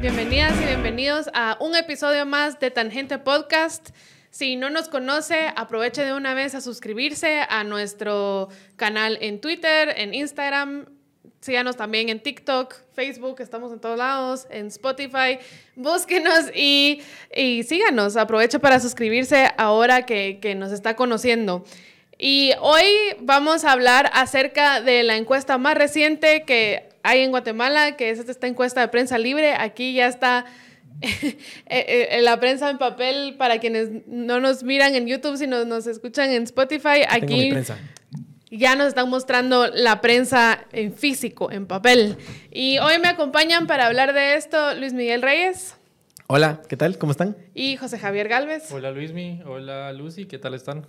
Bienvenidas y bienvenidos a un episodio más de Tangente Podcast. Si no nos conoce, aproveche de una vez a suscribirse a nuestro canal en Twitter, en Instagram. Síganos también en TikTok, Facebook, estamos en todos lados, en Spotify. Búsquenos y, síganos. Aproveche para suscribirse ahora que nos está conociendo. Y hoy vamos a hablar acerca de la encuesta más reciente que hay en Guatemala, que es esta encuesta de prensa libre. Aquí ya está eh, eh, la prensa en papel para quienes no nos miran en YouTube, sino nos escuchan en Spotify. Aquí ya nos están mostrando la prensa en físico, en papel. Y hoy me acompañan para hablar de esto Luis Miguel Reyes. Hola, ¿qué tal? ¿Cómo están? Y José Javier Galvez. Hola Luismi, hola Lucy, ¿qué tal están?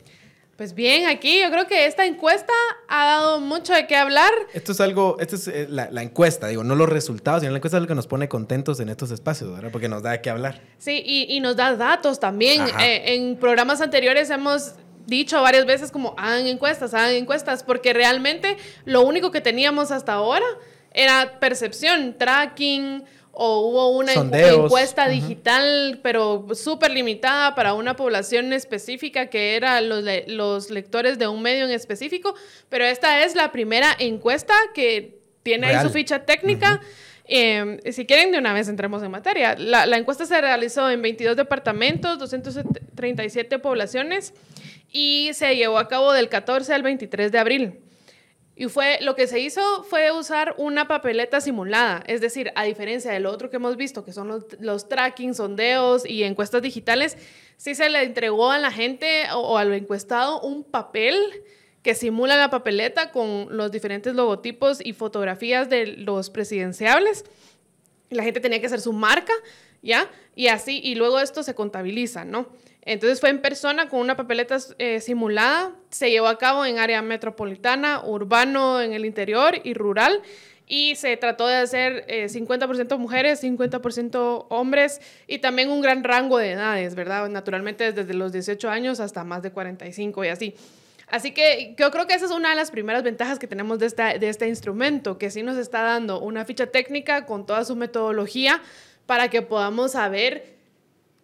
Pues bien, aquí yo creo que esta encuesta ha dado mucho de qué hablar. Esto es algo, esto es eh, la, encuesta, digo, no los resultados, sino la encuesta es lo que nos pone contentos en estos espacios, ¿verdad? Porque nos da de qué hablar. Sí, y, nos da datos también. Eh, en programas anteriores hemos dicho varias veces como hagan encuestas, hagan encuestas, porque realmente lo único que teníamos hasta ahora era percepción, tracking, o hubo una encuesta digital, pero súper limitada para una población específica que era los, los, lectores de un medio en específico, pero esta es la primera encuesta que tiene ahí su ficha técnica. Em, si quieren, de una vez entremos en materia. La, la, encuesta se realizó en 22 departamentos, 237 poblaciones y se llevó a cabo del 14 al 23 de abril. Y fue, lo que se hizo fue usar una papeleta simulada, es decir, a diferencia de lo otro que hemos visto, que son los, tracking, sondeos y encuestas digitales, sí se le entregó a la gente o, al encuestado un papel que simula la papeleta con los diferentes logotipos y fotografías de los presidenciables. La gente tenía que hacer su marca, ¿ya? Y así, y luego esto se contabiliza, ¿no? Entonces fue en persona con una papeleta eh, simulada, se llevó a cabo en área metropolitana, urbano en el interior y rural. Y se trató de hacer 50% eh, mujeres, 50% hombres y también un gran rango de edades, ¿verdad? Naturalmente desde los 18 años hasta más de 45 y así. Así que yo creo que esa es una de las primeras ventajas que tenemos de, esta, de este instrumento, que sí nos está dando una ficha técnica con toda su metodología para que podamos saber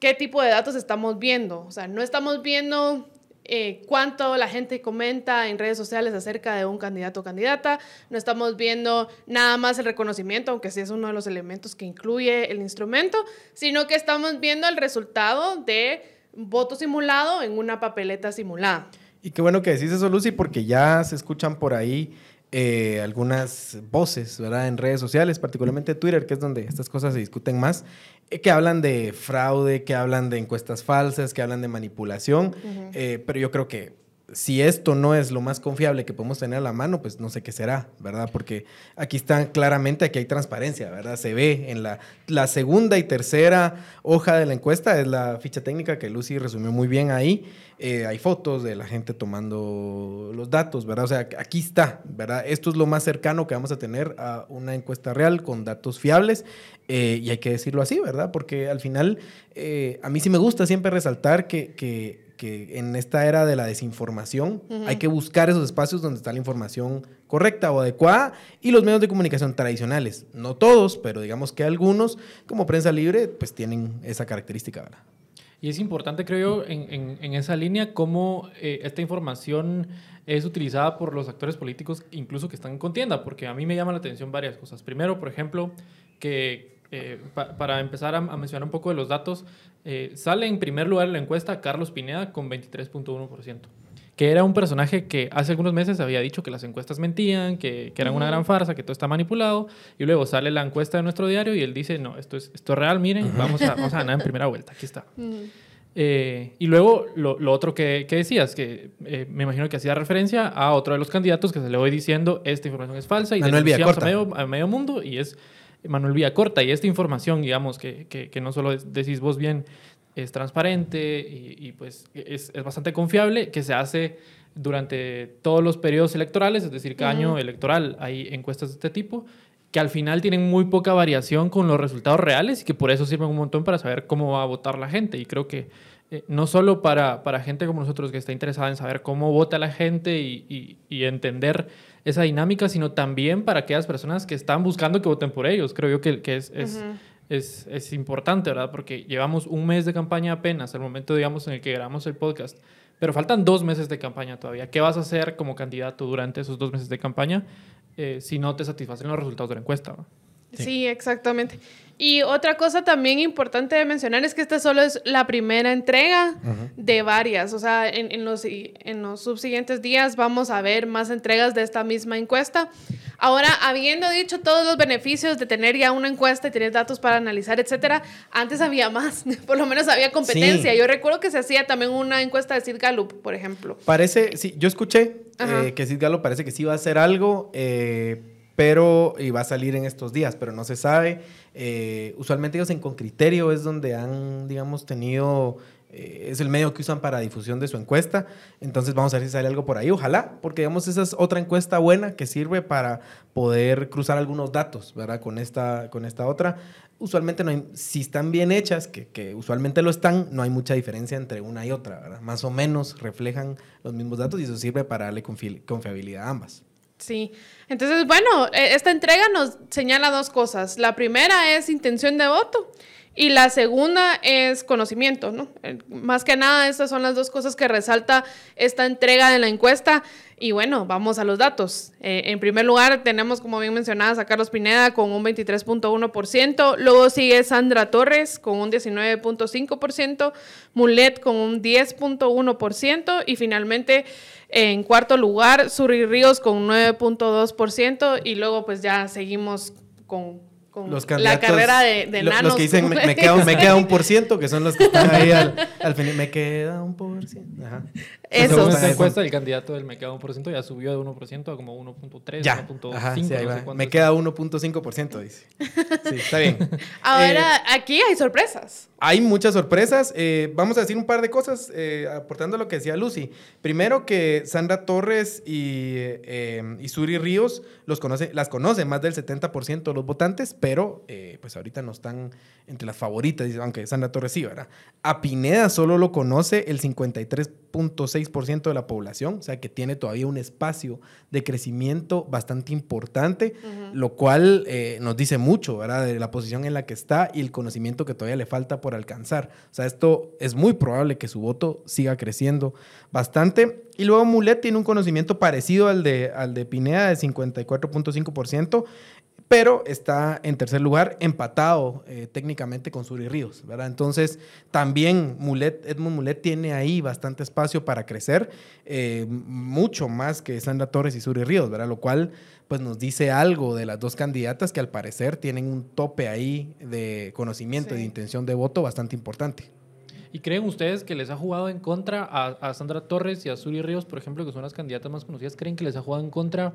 qué tipo de datos estamos viendo. O sea, no estamos viendo eh, cuánto la gente comenta en redes sociales acerca de un candidato o candidata, no estamos viendo nada más el reconocimiento, aunque sí es uno de los elementos que incluye el instrumento, sino que estamos viendo el resultado de voto simulado en una papeleta simulada. Y qué bueno que decís eso, Lucy, porque ya se escuchan por ahí eh, algunas voces, ¿verdad? En redes sociales, particularmente Twitter, que es donde estas cosas se discuten más, eh, que hablan de fraude, que hablan de encuestas falsas, que hablan de manipulación, eh, pero yo creo que si esto no es lo más confiable que podemos tener a la mano, pues no sé qué será, ¿verdad? Porque aquí está claramente, aquí hay transparencia, ¿verdad? Se ve en la, la segunda y tercera hoja de la encuesta, es la ficha técnica que Lucy resumió muy bien ahí. Eh, hay fotos de la gente tomando los datos, ¿verdad? O sea, aquí está, ¿verdad? Esto es lo más cercano que vamos a tener a una encuesta real con datos fiables eh, y hay que decirlo así, ¿verdad? Porque al final, eh, a mí sí me gusta siempre resaltar que que en esta era de la desinformación hay que buscar esos espacios donde está la información correcta o adecuada y los medios de comunicación tradicionales, no todos, pero digamos que algunos, como prensa libre, pues tienen esa característica. ¿verdad? Y es importante, creo yo, en, en, esa línea, cómo eh, esta información es utilizada por los actores políticos, incluso que están en contienda, porque a mí me llama la atención varias cosas. Primero, por ejemplo, que eh, para empezar a, mencionar un poco de los datos, eh, sale en primer lugar en la encuesta Carlos Pineda con 23.1%, que era un personaje que hace algunos meses había dicho que las encuestas mentían, que, que eran una gran farsa, que todo está manipulado, y luego sale la encuesta de nuestro diario y él dice, no, esto es, esto es real, miren, vamos, a, vamos a ganar en primera vuelta, aquí está. Eh, y luego lo, lo otro que, que, decías, que me imagino que hacía referencia a otro de los candidatos que se le voy diciendo, esta información es falsa y Manuel denunciamos a medio, a medio mundo y es Manuel Villacorta. Y esta información, digamos, que, que, no solo decís vos bien, es transparente y, pues es, es, bastante confiable, que se hace durante todos los periodos electorales, es decir, cada año electoral hay encuestas de este tipo, que al final tienen muy poca variación con los resultados reales y que por eso sirven un montón para saber cómo va a votar la gente. Y creo que eh, no solo para, para gente como nosotros que está interesada en saber cómo vota la gente y, y, y entender esa dinámica, sino también para aquellas personas que están buscando que voten por ellos. Creo yo que, que es, es, es, es, importante, ¿verdad? Porque llevamos un mes de campaña apenas, al momento, digamos, en el que grabamos el podcast, pero faltan dos meses de campaña todavía. ¿Qué vas a hacer como candidato durante esos dos meses de campaña eh, si no te satisfacen los resultados de la encuesta? Sí. exactamente. Y otra cosa también importante de mencionar es que esta solo es la primera entrega de varias. O sea, en, en, los, en los subsiguientes días vamos a ver más entregas de esta misma encuesta. Ahora, habiendo dicho todos los beneficios de tener ya una encuesta y tener datos para analizar, etcétera, antes había más. Por lo menos había competencia. Yo recuerdo que se hacía también una encuesta de Sid Gallup, por ejemplo. Parece, sí, yo escuché eh, que Sid Gallup parece que sí va a hacer algo. Eh, pero y va a salir en estos días, pero no se sabe. Eh, usualmente ellos en Con Criterio es donde han, digamos, tenido, eh, es el medio que usan para difusión de su encuesta, entonces vamos a ver si sale algo por ahí, ojalá, porque digamos, esa es otra encuesta buena que sirve para poder cruzar algunos datos, ¿verdad? Con esta, con esta otra. Usualmente no hay, si están bien hechas, que, que usualmente lo están, no hay mucha diferencia entre una y otra, ¿verdad? Más o menos reflejan los mismos datos y eso sirve para darle confiabilidad a ambas. Sí, entonces, bueno, e, esta entrega nos señala dos cosas. La primera es intención de voto y la segunda es conocimiento, ¿no? Más que nada, estas son las dos cosas que resalta esta entrega de la encuesta. Y bueno, vamos a los datos. Eh, en primer lugar, tenemos, como bien mencionadas, a Carlos Pineda con un 23.1%. Luego sigue Sandra Torres con un 19.5%. Mulet con un 10.1%. Y finalmente, en cuarto lugar, Suri Ríos con un 9.2%. Y luego, pues ya seguimos con la carrera de, de nanos. Los que dicen, me, queda, me, queda, un por ciento, que son los que están ahí al, al final, me queda un por ciento. Ajá. Eso. Según esta encuesta, el candidato del me queda un por ciento ya subió de 1% a como 1.3, 1.5. Sí, me queda 1.5%, dice. Sí, está bien. Ahora, eh, aquí hay sorpresas. Hay muchas sorpresas. Eh, vamos a decir un par de cosas eh, aportando lo que decía Lucy. Primero que Sandra Torres y, y Suri Ríos los conoce, las conocen más del 70% de los votantes, pero pues ahorita no están entre las favoritas, aunque Sandra Torres sí, ¿verdad? A Pineda solo lo conoce el 53.6% de la población, o sea que tiene todavía un espacio de crecimiento bastante importante, lo cual eh, nos dice mucho, ¿verdad? De la posición en la que está y el conocimiento que todavía le falta por alcanzar. O sea, esto es muy probable que su voto siga creciendo bastante. Y luego Mulet tiene un conocimiento parecido al de, al de Pineda de 54.5% pero está en tercer lugar empatado eh, técnicamente con Suri Ríos, ¿verdad? Entonces, también Mulet, Edmund Mulet tiene ahí bastante espacio para crecer, eh, mucho más que Sandra Torres y Suri Ríos, ¿verdad? Lo cual, pues nos dice algo de las dos candidatas que al parecer tienen un tope ahí de conocimiento y de intención de voto bastante importante. ¿Y creen ustedes que les ha jugado en contra a, a Sandra Torres y a Suri Ríos, por ejemplo, que son las candidatas más conocidas? ¿Creen que les ha jugado en contra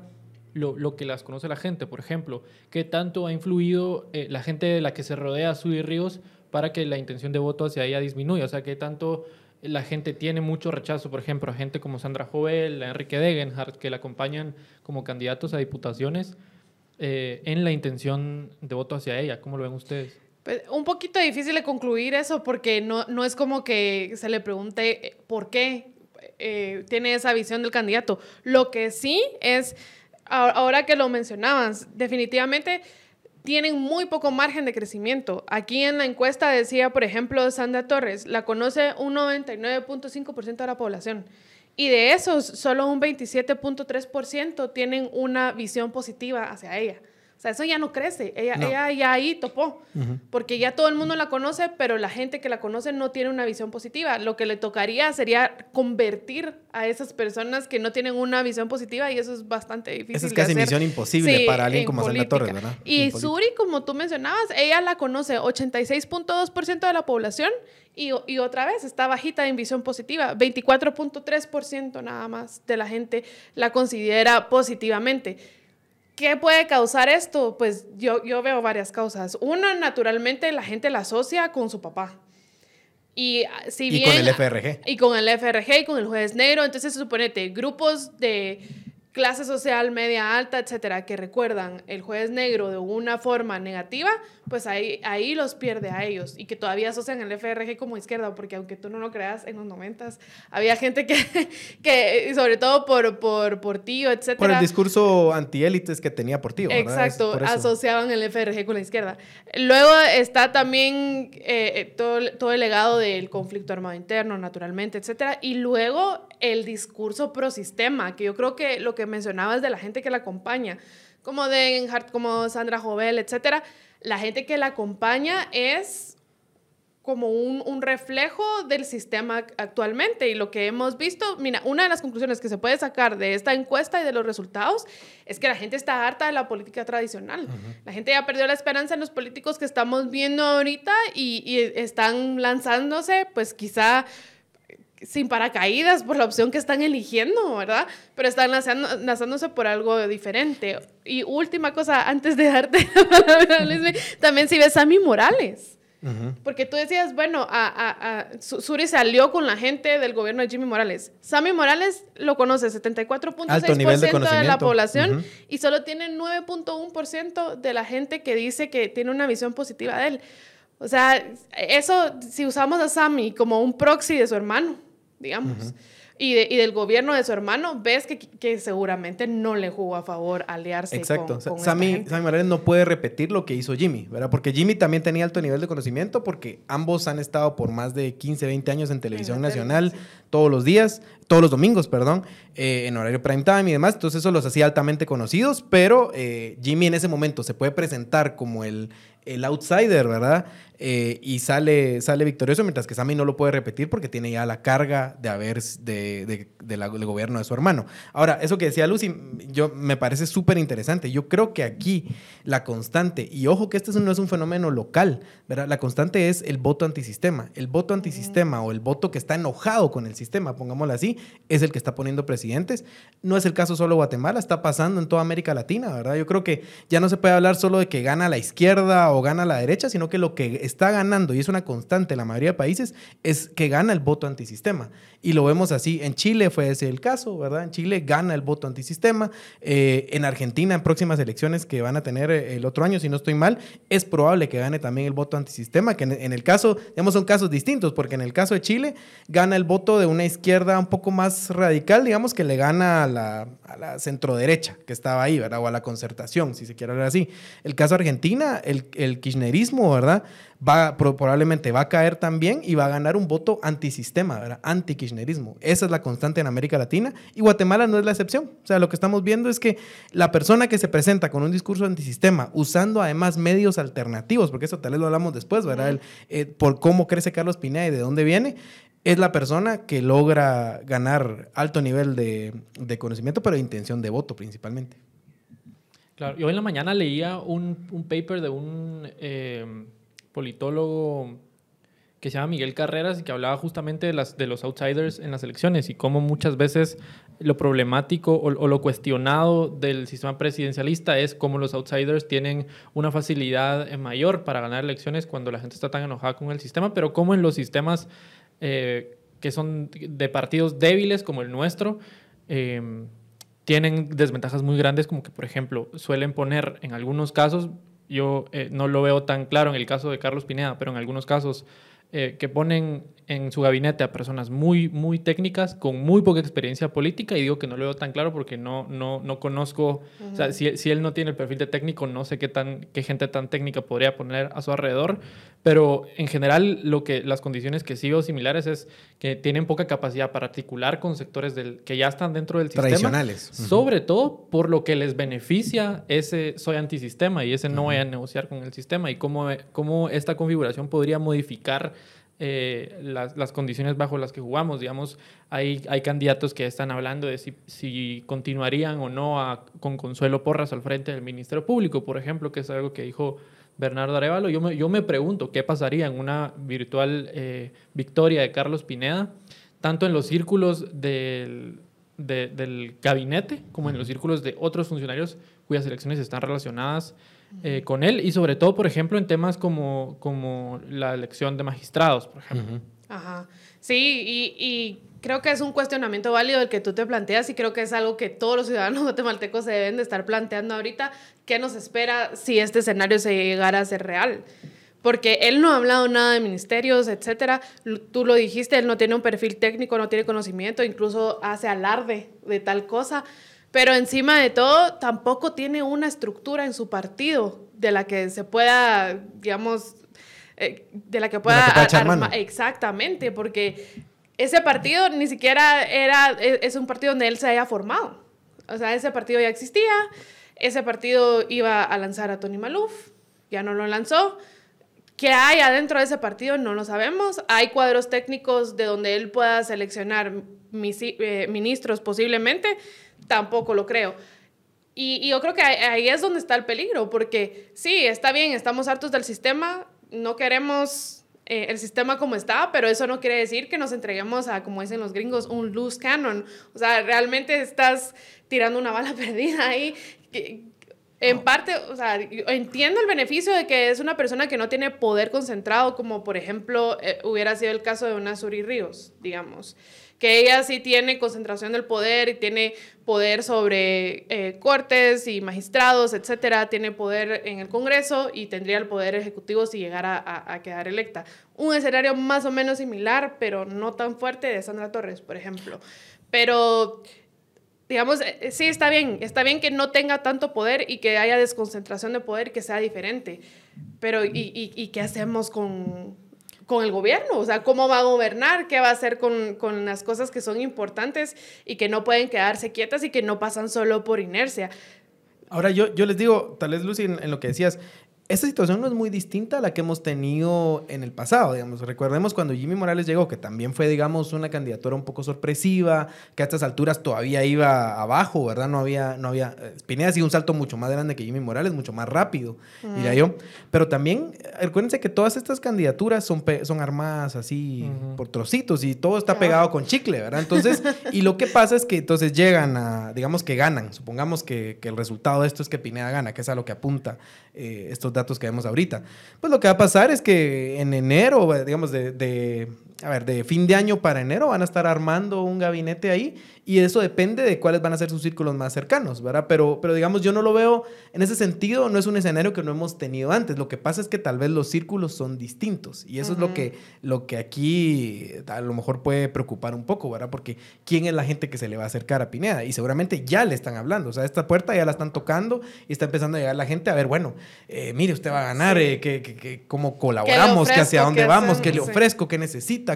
lo, lo, que las conoce la gente. Por ejemplo, ¿qué tanto ha influido eh, la gente de la que se rodea a Sudi Ríos para que la intención de voto hacia ella disminuya? O sea, ¿qué tanto la gente tiene mucho rechazo, por ejemplo, a gente como Sandra Jovel, Enrique Degenhardt, que la acompañan como candidatos a diputaciones eh, en la intención de voto hacia ella? ¿Cómo lo ven ustedes? Pues, un poquito difícil de concluir eso porque no, no es como que se le pregunte eh, por qué tiene esa visión del candidato. Lo que sí es ahora que lo mencionabas, definitivamente tienen muy poco margen de crecimiento. Aquí en la encuesta decía, por ejemplo, Sandra Torres, la conoce un 99.5% de la población. Y de esos, solo un 27.3% tienen una visión positiva hacia ella. O sea, eso ya no crece. Ella, ella ya ahí topó. Porque ya todo el mundo la conoce, pero la gente que la conoce no tiene una visión positiva. Lo que le tocaría sería convertir a esas personas que no tienen una visión positiva y eso es bastante difícil. Esa es casi misión imposible para alguien como Sandra Torres, ¿verdad? Y Suri, como tú mencionabas, ella la conoce 86.2% de la población y, y, otra vez está bajita en visión positiva. 24.3% nada más de la gente la considera positivamente. ¿Qué puede causar esto? Pues yo, yo veo varias causas. Una, naturalmente, la gente la asocia con su papá. Y, ah, si con el FRG. Y con el FRG y con el juez negro. Entonces, suponete, grupos de clase social media alta, etcétera, que recuerdan el jueves negro de una forma negativa, pues ahí, ahí los pierde a ellos y que todavía asocian el FRG como izquierda, porque aunque tú no lo creas, en los noventas había gente que, que sobre todo por, por, por tío, etcétera. Por el discurso antiélites que tenía por tío. Exacto, asociaban el FRG con la izquierda. Luego está también eh, eh, todo, todo el legado del conflicto armado interno, naturalmente, etcétera, y luego el discurso pro sistema, que yo creo que lo que mencionabas de la gente que la acompaña, como Degenhardt, como Sandra Jovel, etcétera, la gente que la acompaña es como un, un, reflejo del sistema actualmente y lo que hemos visto, mira, una de las conclusiones que se puede sacar de esta encuesta y de los resultados es que la gente está harta de la política tradicional. La gente ya perdió la esperanza en los políticos que estamos viendo ahorita y, y están lanzándose, pues quizá sin paracaídas por la opción que están eligiendo, ¿verdad? Pero están lanzándose por algo diferente. Y última cosa, antes de darte la palabra, también si ves a Sammy Morales. Porque tú decías, bueno, a, a, Suri salió con la gente del gobierno de Jimmy Morales. Sammy Morales lo conoce 74.6% de, de, la población y solo tiene 9.1% de la gente que dice que tiene una visión positiva de él. O sea, eso, si usamos a Sammy como un proxy de su hermano, digamos. y, y, del gobierno de su hermano, ves que, que, seguramente no le jugó a favor aliarse Exacto. con, con Sammy, Sammy Morales no puede repetir lo que hizo Jimmy, ¿verdad? Porque Jimmy también tenía alto nivel de conocimiento porque ambos han estado por más de 15, 20 años en televisión en nacional todos los días, todos los domingos, perdón, eh, en horario prime time y demás. Entonces eso los hacía altamente conocidos, pero eh, Jimmy en ese momento se puede presentar como el, el outsider, ¿verdad? Eh, y sale, sale victorioso, mientras que Sammy no lo puede repetir porque tiene ya la carga de haber de, de, del gobierno de su hermano. Ahora, eso que decía Lucy, yo, me parece súper interesante. Yo creo que aquí la constante, y ojo que este no es un fenómeno local, ¿verdad? La constante es el voto antisistema. El voto antisistema o el voto que está enojado con el sistema, pongámoslo así, es el que está poniendo presidentes. No es el caso solo de Guatemala, está pasando en toda América Latina, ¿verdad? Yo creo que ya no se puede hablar solo de que gana la izquierda gana la derecha, sino que lo que está ganando, y es una constante en la mayoría de países, es que gana el voto antisistema. Y lo vemos así. En Chile fue ese el caso, ¿verdad? En Chile gana el voto antisistema. Eh, en Argentina, en próximas elecciones que van a tener eh, el otro año, si no estoy mal, es probable que gane también el voto antisistema, que en, el caso, digamos, son casos distintos, porque en el caso de Chile gana el voto de una izquierda un poco más radical, digamos, que le gana a la, a la centroderecha que estaba ahí, ¿verdad? O a la concertación, si se quiere hablar así. El caso de Argentina, el, el kirchnerismo, ¿verdad? Va, probablemente va a caer también y va a ganar un voto antisistema, ¿verdad? Anti-kirchnerismo. Esa es la constante en América Latina y Guatemala no es la excepción. O sea, lo que estamos viendo es que la persona que se presenta con un discurso antisistema, usando además medios alternativos, porque eso tal vez lo hablamos después, ¿verdad? El, eh, por cómo crece Carlos Pineda y de dónde viene, es la persona que logra ganar alto nivel de, de conocimiento, pero de intención de voto principalmente. Claro, yo en la mañana leía un, un paper de un eh, politólogo que se llama Miguel Carreras y que hablaba justamente de, las, de los outsiders en las elecciones y cómo muchas veces lo problemático o, lo cuestionado del sistema presidencialista es cómo los outsiders tienen una facilidad mayor para ganar elecciones cuando la gente está tan enojada con el sistema, pero como en los sistemas eh, que son de partidos débiles como el nuestro, eh, tienen desventajas muy grandes como que, por ejemplo, suelen poner en algunos casos, yo eh, no lo veo tan claro en el caso de Carlos Pineda, pero en algunos casos eh, que ponen en su gabinete a personas muy, muy técnicas, con muy poca experiencia política, y digo que no lo veo tan claro porque no, no, no conozco, uh -huh. o sea, si, si, él no tiene el perfil de técnico, no sé qué, tan, qué gente tan técnica podría poner a su alrededor, pero en general lo que, las condiciones que sí veo similares es que tienen poca capacidad para articular con sectores del, que ya están dentro del sistema. Tradicionales. Uh -huh. Sobre todo por lo que les beneficia ese soy antisistema y ese no uh -huh. voy a negociar con el sistema y cómo, cómo esta configuración podría modificar eh, las, las, condiciones bajo las que jugamos. Digamos, hay, hay candidatos que están hablando de si, si continuarían o no a, con Consuelo Porras al frente del Ministerio Público, por ejemplo, que es algo que dijo Bernardo Arevalo. Yo me, yo me pregunto qué pasaría en una virtual eh, victoria de Carlos Pineda, tanto en los círculos del, de, del gabinete como en los círculos de otros funcionarios cuyas elecciones están relacionadas eh, con él y sobre todo, por ejemplo, en temas como, como la elección de magistrados, por ejemplo. Uh -huh. Ajá. Sí, y, y creo que es un cuestionamiento válido el que tú te planteas y creo que es algo que todos los ciudadanos guatemaltecos se deben de estar planteando ahorita. ¿Qué nos espera si este escenario se llegara a ser real? Porque él no ha hablado nada de ministerios, etcétera. Tú lo dijiste, él no tiene un perfil técnico, no tiene conocimiento, incluso hace alarde de tal cosa. Pero encima de todo, tampoco tiene una estructura en su partido de la que se pueda, digamos, eh, de la que pueda armar. Exactamente, porque ese partido ni siquiera era, e, es un partido donde él se haya formado. O sea, ese partido ya existía, ese partido iba a lanzar a Tony Maluf, ya no lo lanzó. ¿Qué hay adentro de ese partido? No lo sabemos. Hay cuadros técnicos de donde él pueda seleccionar eh, ministros posiblemente, tampoco lo creo. Y, y, yo creo que ahí es donde está el peligro, porque sí, está bien, estamos hartos del sistema, no queremos eh, el sistema como está, pero eso no quiere decir que nos entreguemos a, como dicen los gringos, un loose cannon. O sea, realmente estás tirando una bala perdida ahí. En parte, o sea, entiendo el beneficio de que es una persona que no tiene poder concentrado, como por ejemplo eh, hubiera sido el caso de una Suri Ríos, digamos que ella sí tiene concentración del poder y tiene poder sobre eh, cortes y magistrados, etcétera, tiene poder en el Congreso y tendría el poder ejecutivo si llegara a, quedar electa. Un escenario más o menos similar, pero no tan fuerte de Sandra Torres, por ejemplo. Pero digamos, eh, sí, está bien, está bien que no tenga tanto poder y que haya desconcentración de poder que sea diferente, pero ¿y, y qué hacemos con, con el gobierno, o sea, cómo va a gobernar, qué va a hacer con, con, las cosas que son importantes y que no pueden quedarse quietas y que no pasan solo por inercia. Ahora yo, yo les digo, tal vez Lucy, en lo que decías, esta situación no es muy distinta a la que hemos tenido en el pasado, digamos. Recordemos cuando Jimmy Morales llegó, que también fue, digamos, una candidatura un poco sorpresiva, que a estas alturas todavía iba abajo, ¿verdad? No había, no había, Pineda ha sido un salto mucho más grande que Jimmy Morales, mucho más rápido, diría yo. Pero también, recuérdense que todas estas candidaturas son, son armadas así por trocitos y todo está pegado con chicle, ¿verdad? Entonces, y lo que pasa es que entonces llegan a, digamos que ganan, supongamos que, que el resultado de esto es que Pineda gana, que es a lo que apunta eh, estos datos que vemos ahorita. Pues lo que va a pasar es que en enero, digamos, de, de, a ver, de fin de año para enero van a estar armando un gabinete ahí y eso depende de cuáles van a ser sus círculos más cercanos, ¿verdad? Pero, pero digamos, yo no lo veo en ese sentido, no es un escenario que no hemos tenido antes. Lo que pasa es que tal vez los círculos son distintos y eso es lo que, lo que aquí a lo mejor puede preocupar un poco, ¿verdad? Porque ¿quién es la gente que se le va a acercar a Pineda? Y seguramente ya le están hablando, o sea, esta puerta ya la están tocando y está empezando a llegar la gente a ver, bueno, eh, mire, usted va a ganar, eh, que, que, cómo colaboramos, que hacia dónde vamos, qué le ofrezco, qué necesita,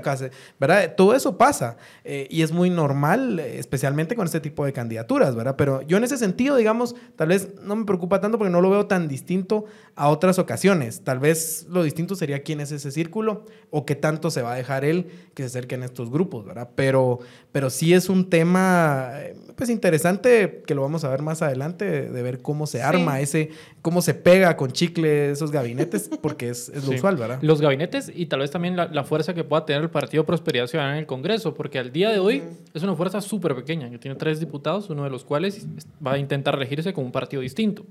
¿verdad? Todo eso pasa eh, y es muy normal especialmente con este tipo de candidaturas, ¿verdad? Pero yo en ese sentido, digamos, tal vez no me preocupa tanto porque no lo veo tan distinto a otras ocasiones. Tal vez lo distinto sería quién es ese círculo o qué tanto se va a dejar él que se acerque en estos grupos, ¿verdad? Pero, pero sí es un tema, eh, pues interesante que lo vamos a ver más adelante, de, ver cómo se arma ese, cómo se pega con chicle esos gabinetes, porque es, es lo usual, ¿verdad? Los gabinetes y tal vez también la, fuerza que pueda tener el Partido Prosperidad Ciudadana en el Congreso, porque al día de hoy es una fuerza súper pequeña, que tiene tres diputados, uno de los cuales va a intentar elegirse con un partido distinto,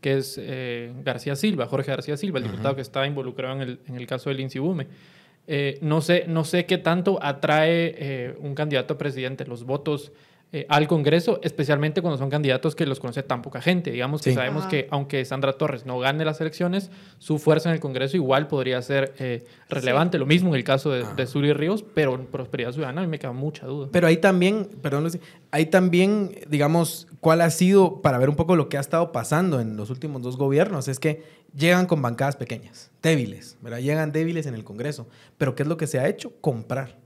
que es eh, García Silva, Jorge García Silva, el diputado que está involucrado en el, en el caso del Insibume. Eh, no, sé, no sé qué tanto atrae eh, un candidato a presidente, los votos eh, al Congreso, especialmente cuando son candidatos que los conoce tan poca gente. Digamos que sabemos que aunque Sandra Torres no gane las elecciones, su fuerza en el Congreso igual podría ser eh, relevante. Lo mismo en el caso de, de Suri Ríos, pero en Prosperidad Ciudadana a mí me queda mucha duda. Pero ahí también, perdón, ahí también, digamos, cuál ha sido, para ver un poco lo que ha estado pasando en los últimos dos gobiernos, es que llegan con bancadas pequeñas, débiles, ¿verdad? Llegan débiles en el Congreso. Pero ¿qué es lo que se ha hecho? Comprar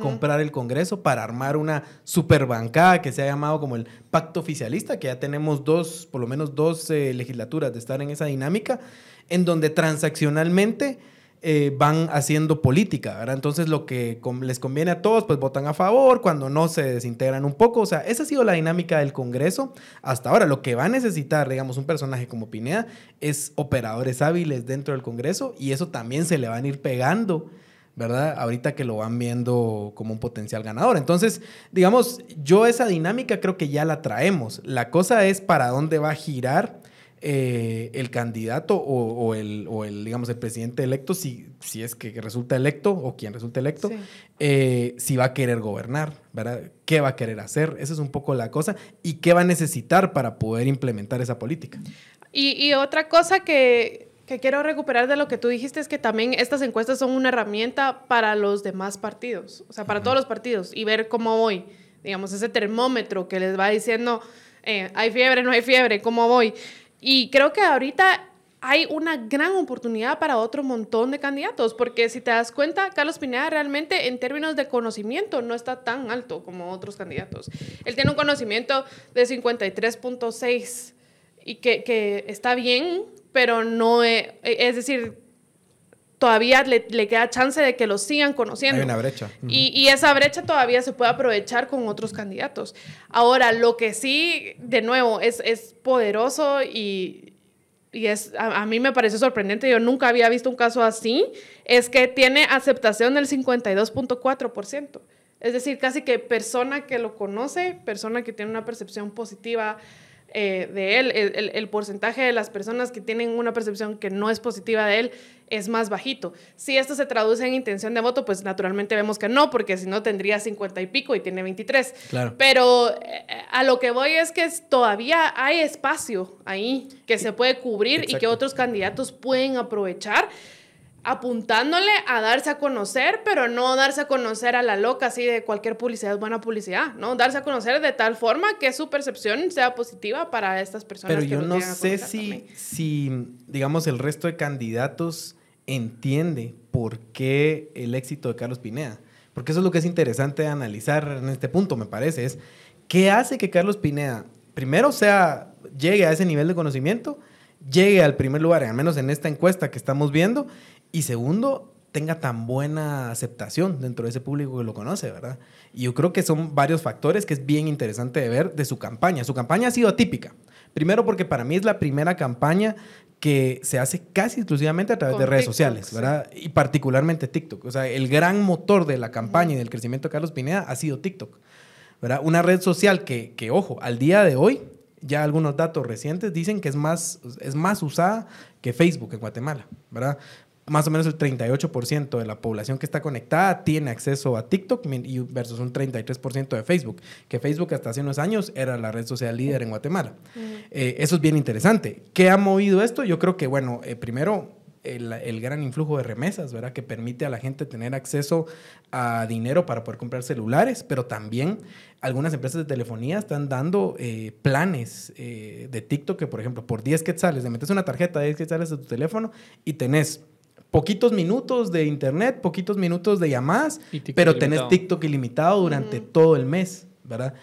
comprar el Congreso para armar una superbancada que se ha llamado como el pacto oficialista, que ya tenemos dos, por lo menos dos eh, legislaturas de estar en esa dinámica, en donde transaccionalmente eh, van haciendo política, ¿verdad? Entonces lo que les conviene a todos, pues votan a favor, cuando no se desintegran un poco, o sea, esa ha sido la dinámica del Congreso hasta ahora. Lo que va a necesitar, digamos, un personaje como Pineda es operadores hábiles dentro del Congreso y eso también se le van a ir pegando ¿verdad? Ahorita que lo van viendo como un potencial ganador. Entonces, digamos, yo esa dinámica creo que ya la traemos. La cosa es para dónde va a girar eh, el candidato o, el, el, digamos, el presidente electo, si, si es que resulta electo o quien resulta electo, eh, si va a querer gobernar, ¿verdad? ¿Qué va a querer hacer? Esa es un poco la cosa. ¿Y qué va a necesitar para poder implementar esa política? Y, otra cosa que, que quiero recuperar de lo que tú dijiste es que también estas encuestas son una herramienta para los demás partidos, o sea, para todos los partidos y ver cómo voy, digamos, ese termómetro que les va diciendo, eh, hay fiebre, no hay fiebre, cómo voy. Y creo que ahorita hay una gran oportunidad para otro montón de candidatos, porque si te das cuenta, Carlos Pineda realmente en términos de conocimiento no está tan alto como otros candidatos. Él tiene un conocimiento de 53.6 y que, que, está bien, pero no es, es decir, todavía le, le, queda chance de que lo sigan conociendo. Hay una brecha. y, y, esa brecha todavía se puede aprovechar con otros candidatos. Ahora, lo que sí, de nuevo, es, es poderoso y, y es, a, mí me parece sorprendente, yo nunca había visto un caso así, es que tiene aceptación del 52.4%. Es decir, casi que persona que lo conoce, persona que tiene una percepción positiva eh, de él, el, porcentaje de las personas que tienen una percepción que no es positiva de él es más bajito. Si esto se traduce en intención de voto, pues naturalmente vemos que no, porque si no tendría 50 y pico y tiene 23. Claro. Pero eh, a lo que voy es que todavía hay espacio ahí que se puede cubrir y que otros candidatos pueden aprovechar apuntándole a darse a conocer, pero no darse a conocer a la loca, así de cualquier publicidad es buena publicidad, ¿no? Darse a conocer de tal forma que su percepción sea positiva para estas personas. Pero yo no sé si, si, digamos, el resto de candidatos entiende por qué el éxito de Carlos Pineda. Porque eso es lo que es interesante analizar en este punto, me parece, es qué hace que Carlos Pineda, primero sea, llegue a ese nivel de conocimiento, llegue al primer lugar, al menos en esta encuesta que estamos viendo, y segundo, tenga tan buena aceptación dentro de ese público que lo conoce, ¿verdad? Y yo creo que son varios factores que es bien interesante de ver de su campaña. Su campaña ha sido atípica. Primero porque para mí es la primera campaña que se hace casi exclusivamente a través de redes sociales, ¿verdad? Y particularmente TikTok. O sea, el gran motor de la campaña y del crecimiento de Carlos Pineda ha sido TikTok, ¿verdad? Una red social que, que, ojo, al día de hoy, ya algunos datos recientes dicen que es más, es más usada que Facebook en Guatemala, ¿verdad? más o menos el 38% de la población que está conectada tiene acceso a TikTok versus un 33% de Facebook, que Facebook hasta hace unos años era la red social líder en Guatemala. Eh, eso es bien interesante. ¿Qué ha movido esto? Yo creo que, bueno, eh, primero el, gran influjo de remesas, ¿verdad? Que permite a la gente tener acceso a dinero para poder comprar celulares, pero también algunas empresas de telefonía están dando eh, planes de TikTok que, por ejemplo, por 10 quetzales, le metes una tarjeta de 10 quetzales a tu teléfono y tenés poquitos minutos de internet, poquitos minutos de llamadas, pero tenés TikTok ilimitado durante todo el mes, ¿verdad?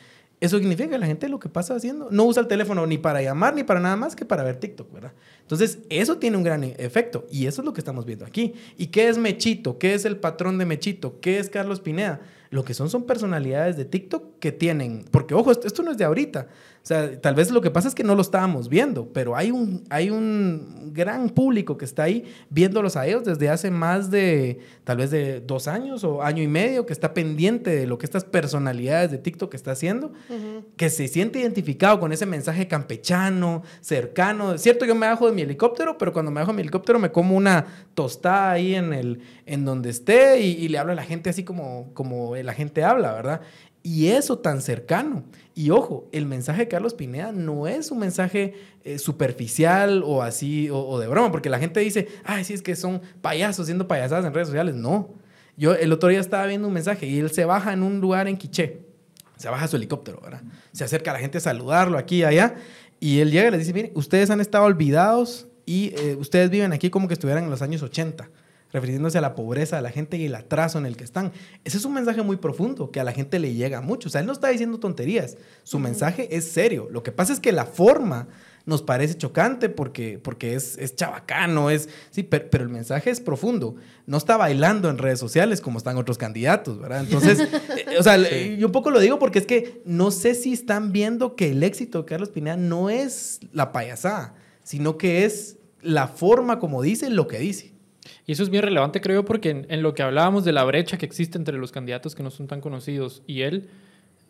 Eso significa que la gente lo que pasa haciendo no usa el teléfono ni para llamar ni para nada más que para ver TikTok, ¿verdad? Entonces, eso tiene un gran efecto y eso es lo que estamos viendo aquí. ¿Y qué es Mechito? ¿Qué es el patrón de Mechito? ¿Qué es Carlos Pineda? Lo que son son personalidades de TikTok que tienen, porque ojo, esto no es de ahorita. O sea, tal vez lo que pasa es que no lo estábamos viendo, pero hay un, hay un gran público que está ahí viéndolos a ellos desde hace más de, tal vez de dos años o año y medio, que está pendiente de lo que estas personalidades de TikTok está haciendo, que se siente identificado con ese mensaje campechano, cercano. Cierto, yo me bajo de mi helicóptero, pero cuando me bajo de mi helicóptero me como una tostada ahí en, el, en donde esté y, y le hablo a la gente así como, como la gente habla, ¿verdad? Y eso tan cercano. Y ojo, el mensaje de Carlos Pineda no es un mensaje eh, superficial o así, o, de broma, porque la gente dice, ay, sí, es que son payasos haciendo payasadas en redes sociales. No. Yo el otro día estaba viendo un mensaje y él se baja en un lugar en Quiché. Se baja su helicóptero, ¿verdad? Se acerca a la gente a saludarlo aquí y allá. Y él llega y les dice, miren, ustedes han estado olvidados y eh, ustedes viven aquí como que estuvieran en los años 80 refiriéndose a la pobreza de la gente y el atraso en el que están. Ese es un mensaje muy profundo que a la gente le llega mucho. O sea, él no está diciendo tonterías. Su mensaje es serio. Lo que pasa es que la forma nos parece chocante porque, porque es, es chabacano, es, sí, pero, el mensaje es profundo. No está bailando en redes sociales como están otros candidatos, ¿verdad? Entonces, eh, o sea, yo un poco lo digo porque es que no sé si están viendo que el éxito de Carlos Pineda no es la payasada, sino que es la forma como dice lo que dice. Y eso es bien relevante, creo, porque en, lo que hablábamos de la brecha que existe entre los candidatos que no son tan conocidos y él,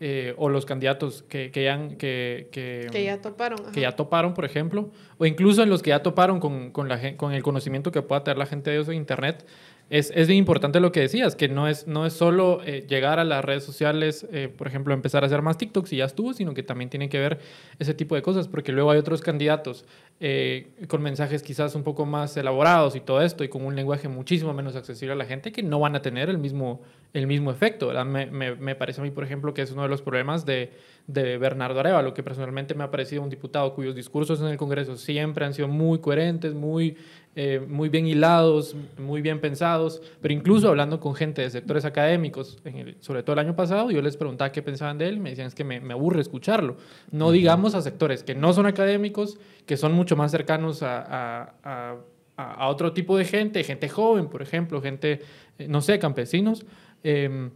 eh, o los candidatos que, que, ya, que, que, ya toparon. Que ya toparon, por ejemplo, o incluso en los que ya toparon con, con, la, con el conocimiento que pueda tener la gente de ellos en Internet, es, es, bien importante lo que decías, que no es, no es solo eh, llegar a las redes sociales, eh, por ejemplo, empezar a hacer más TikToks y ya estuvo, sino que también tiene que ver ese tipo de cosas, porque luego hay otros candidatos eh, con mensajes quizás un poco más elaborados y todo esto, y con un lenguaje muchísimo menos accesible a la gente, que no van a tener el mismo, el mismo efecto. Me, me, me, parece a mí, por ejemplo, que es uno de los problemas de, de Bernardo Arevalo, que personalmente me ha parecido un diputado cuyos discursos en el Congreso siempre han sido muy coherentes, muy eh, muy bien hilados, muy bien pensados, pero incluso hablando con gente de sectores académicos, sobre todo el año pasado, yo les preguntaba qué pensaban de él me decían es que me, aburre escucharlo. No digamos a sectores que no son académicos, que son mucho más cercanos a, a, a, otro tipo de gente, gente joven, por ejemplo, gente, eh, no sé, campesinos. Em,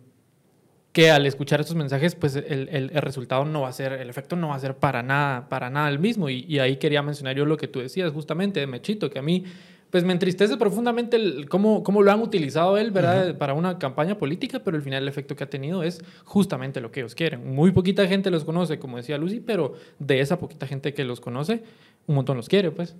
que al escuchar estos mensajes, pues el, el, resultado no va a ser, el efecto no va a ser para nada, para nada el mismo. Y, y, ahí quería mencionar yo lo que tú decías justamente de Mechito, que a mí pues me entristece profundamente el, cómo, cómo lo han utilizado él, ¿verdad? Para una campaña política, pero al final el efecto que ha tenido es justamente lo que ellos quieren. Muy poquita gente los conoce, como decía Lucy, pero de esa poquita gente que los conoce, un montón los quiere, pues.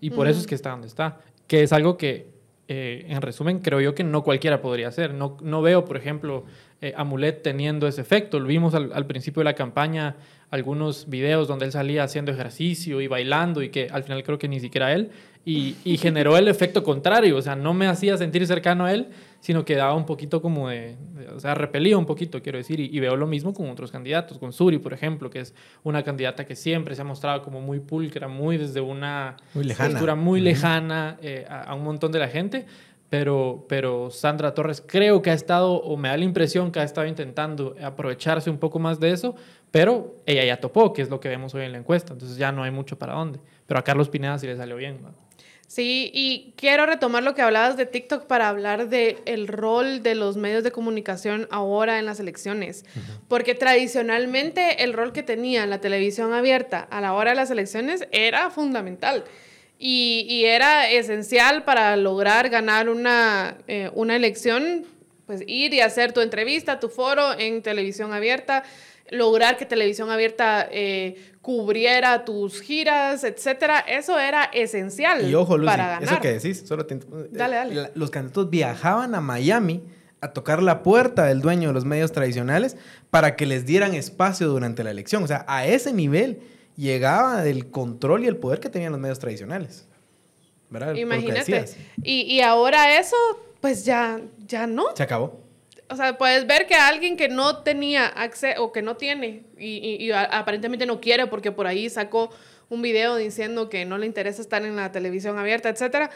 Y por eso es que está donde está. Que es algo que, eh, en resumen, creo yo que no cualquiera podría hacer. No, no veo, por ejemplo, eh, Amulet teniendo ese efecto. Lo vimos al, al principio de la campaña algunos videos donde él salía haciendo ejercicio y bailando y que al final creo que ni siquiera él y, y, generó el efecto contrario, o sea, no me hacía sentir cercano a él, sino que daba un poquito como de, o sea, repelía un poquito, quiero decir, y, veo lo mismo con otros candidatos, con Suri, por ejemplo, que es una candidata que siempre se ha mostrado como muy pulcra, muy desde una muy lejana. postura muy lejana eh, a, a, un montón de la gente, pero, pero Sandra Torres creo que ha estado, o me da la impresión que ha estado intentando aprovecharse un poco más de eso, pero ella ya topó, que es lo que vemos hoy en la encuesta, entonces ya no hay mucho para dónde. Pero a Carlos Pineda sí le salió bien. ¿no? Sí, y quiero retomar lo que hablabas de TikTok para hablar del el rol de los medios de comunicación ahora en las elecciones. Porque tradicionalmente el rol que tenía la televisión abierta a la hora de las elecciones era fundamental. Y, y era esencial para lograr ganar una, eh, una elección, pues ir y hacer tu entrevista, tu foro en televisión abierta, lograr que televisión abierta eh, cubriera tus giras, etcétera, eso era esencial y ojo, Lucy, para ganar. Eso que decís, solo te, dale, dale. Los candidatos viajaban a Miami a tocar la puerta del dueño de los medios tradicionales para que les dieran espacio durante la elección. O sea, a ese nivel llegaba el control y el poder que tenían los medios tradicionales. ¿verdad? Imagínate. Y, y ahora eso, pues ya, ya no. Se acabó o sea, puedes ver que alguien que no tenía acceso o que no tiene y, y, aparentemente no quiere porque por ahí sacó un video diciendo que no le interesa estar en la televisión abierta, etcétera,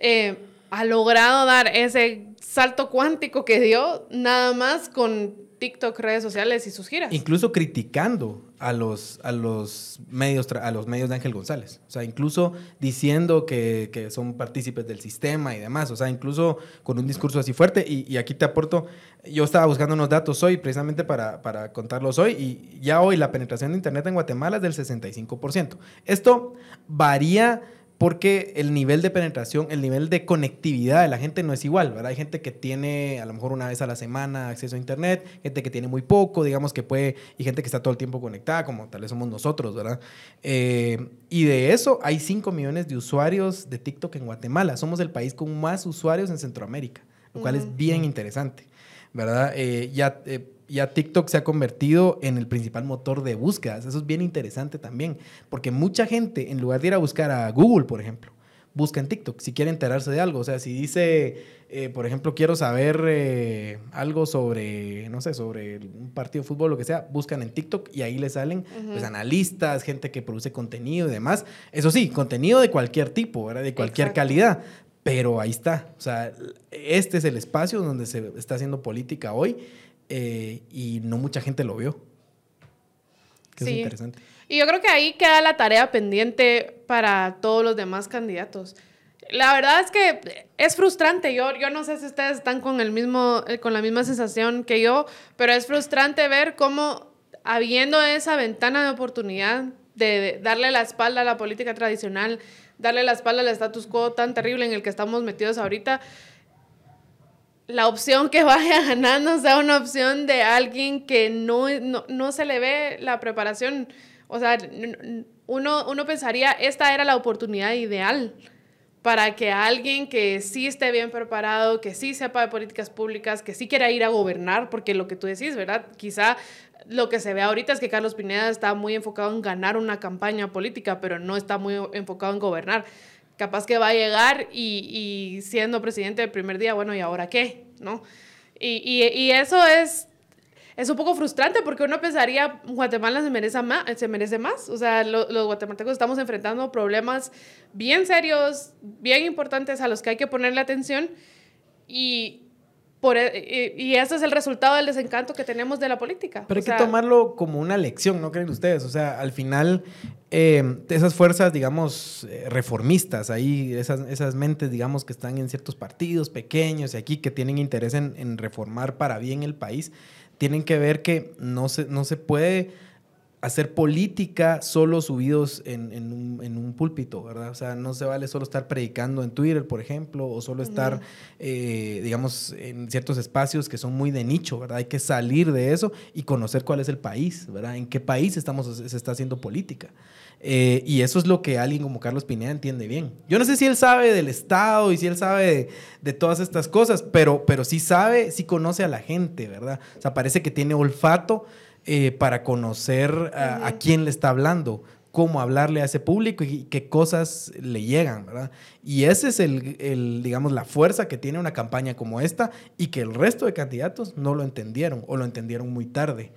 eh, ha logrado dar ese salto cuántico que dio nada más con TikTok, redes sociales y sus giras. Incluso criticando a los, a los, medios, a los medios de Ángel González. O sea, incluso diciendo que, que, son partícipes del sistema y demás. O sea, incluso con un discurso así fuerte. Y, y, aquí te aporto, yo estaba buscando unos datos hoy precisamente para, para contarlos hoy. Y ya hoy la penetración de Internet en Guatemala es del 65%. Esto varía porque el nivel de penetración, el nivel de conectividad de la gente no es igual, ¿verdad? Hay gente que tiene a lo mejor una vez a la semana acceso a internet, gente que tiene muy poco, digamos que puede, y gente que está todo el tiempo conectada, como tal vez somos nosotros, ¿verdad? Eh, y de eso hay 5 millones de usuarios de TikTok en Guatemala. Somos el país con más usuarios en Centroamérica, lo cual es bien interesante, ¿verdad? Eh, ya... Eh, ya TikTok se ha convertido en el principal motor de búsquedas. Eso es bien interesante también, porque mucha gente, en lugar de ir a buscar a Google, por ejemplo, busca en TikTok si quiere enterarse de algo. O sea, si dice, eh, por ejemplo, quiero saber eh, algo sobre, no sé, sobre un partido de fútbol, lo que sea, buscan en TikTok y ahí le salen pues, analistas, gente que produce contenido y demás. Eso sí, contenido de cualquier tipo, ¿verdad? de cualquier calidad. Pero ahí está. O sea, este es el espacio donde se está haciendo política hoy eh, y no mucha gente lo vio. Que sí. es interesante. Y yo creo que ahí queda la tarea pendiente para todos los demás candidatos. La verdad es que es frustrante. Yo, yo no sé si ustedes están con, el mismo, eh, con la misma sensación que yo, pero es frustrante ver cómo, habiendo esa ventana de oportunidad de, darle la espalda a la política tradicional, darle la espalda al status quo tan terrible en el que estamos metidos ahorita, la opción que vaya ganando sea una opción de alguien que no, no, se le ve la preparación. O sea, uno, uno pensaría, esta era la oportunidad ideal para que alguien que sí esté bien preparado, que sí sepa de políticas públicas, que sí quiera ir a gobernar, porque lo que tú decís, ¿verdad? Quizá lo que se ve ahorita es que Carlos Pineda está muy enfocado en ganar una campaña política, pero no está muy enfocado en gobernar. Capaz que va a llegar y, siendo presidente el primer día, bueno, ¿y ahora qué? ¿No? Y, y eso es es un poco frustrante porque uno pensaría Guatemala se merece más, se merece más. O sea, los guatemaltecos estamos enfrentando problemas bien serios, bien importantes a los que hay que ponerle atención y por, e, y, ese es el resultado del desencanto que tenemos de la política. Pero hay que tomarlo como una lección, ¿no creen ustedes? O sea, al final, eh, esas fuerzas, digamos, eh, reformistas, ahí, esas, esas mentes, digamos, que están en ciertos partidos pequeños y aquí que tienen interés en, en reformar para bien el país, tienen que ver que no se, no se puede hacer política solo subidos en, un, púlpito, ¿verdad? O sea, no se vale solo estar predicando en Twitter, por ejemplo, o solo estar, eh, digamos, en ciertos espacios que son muy de nicho, ¿verdad? Hay que salir de eso y conocer cuál es el país, ¿verdad? En qué país estamos, se está haciendo política. Eh, y eso es lo que alguien como Carlos Pineda entiende bien. Yo no sé si él sabe del Estado y si él sabe de, todas estas cosas, pero, pero sí sabe, sí conoce a la gente, ¿verdad? O sea, parece que tiene olfato eh, para conocer a, quién le está hablando, cómo hablarle a ese público y qué cosas le llegan, ¿verdad? Y ese es el, el, digamos, la fuerza que tiene una campaña como esta y que el resto de candidatos no lo entendieron o lo entendieron muy tarde.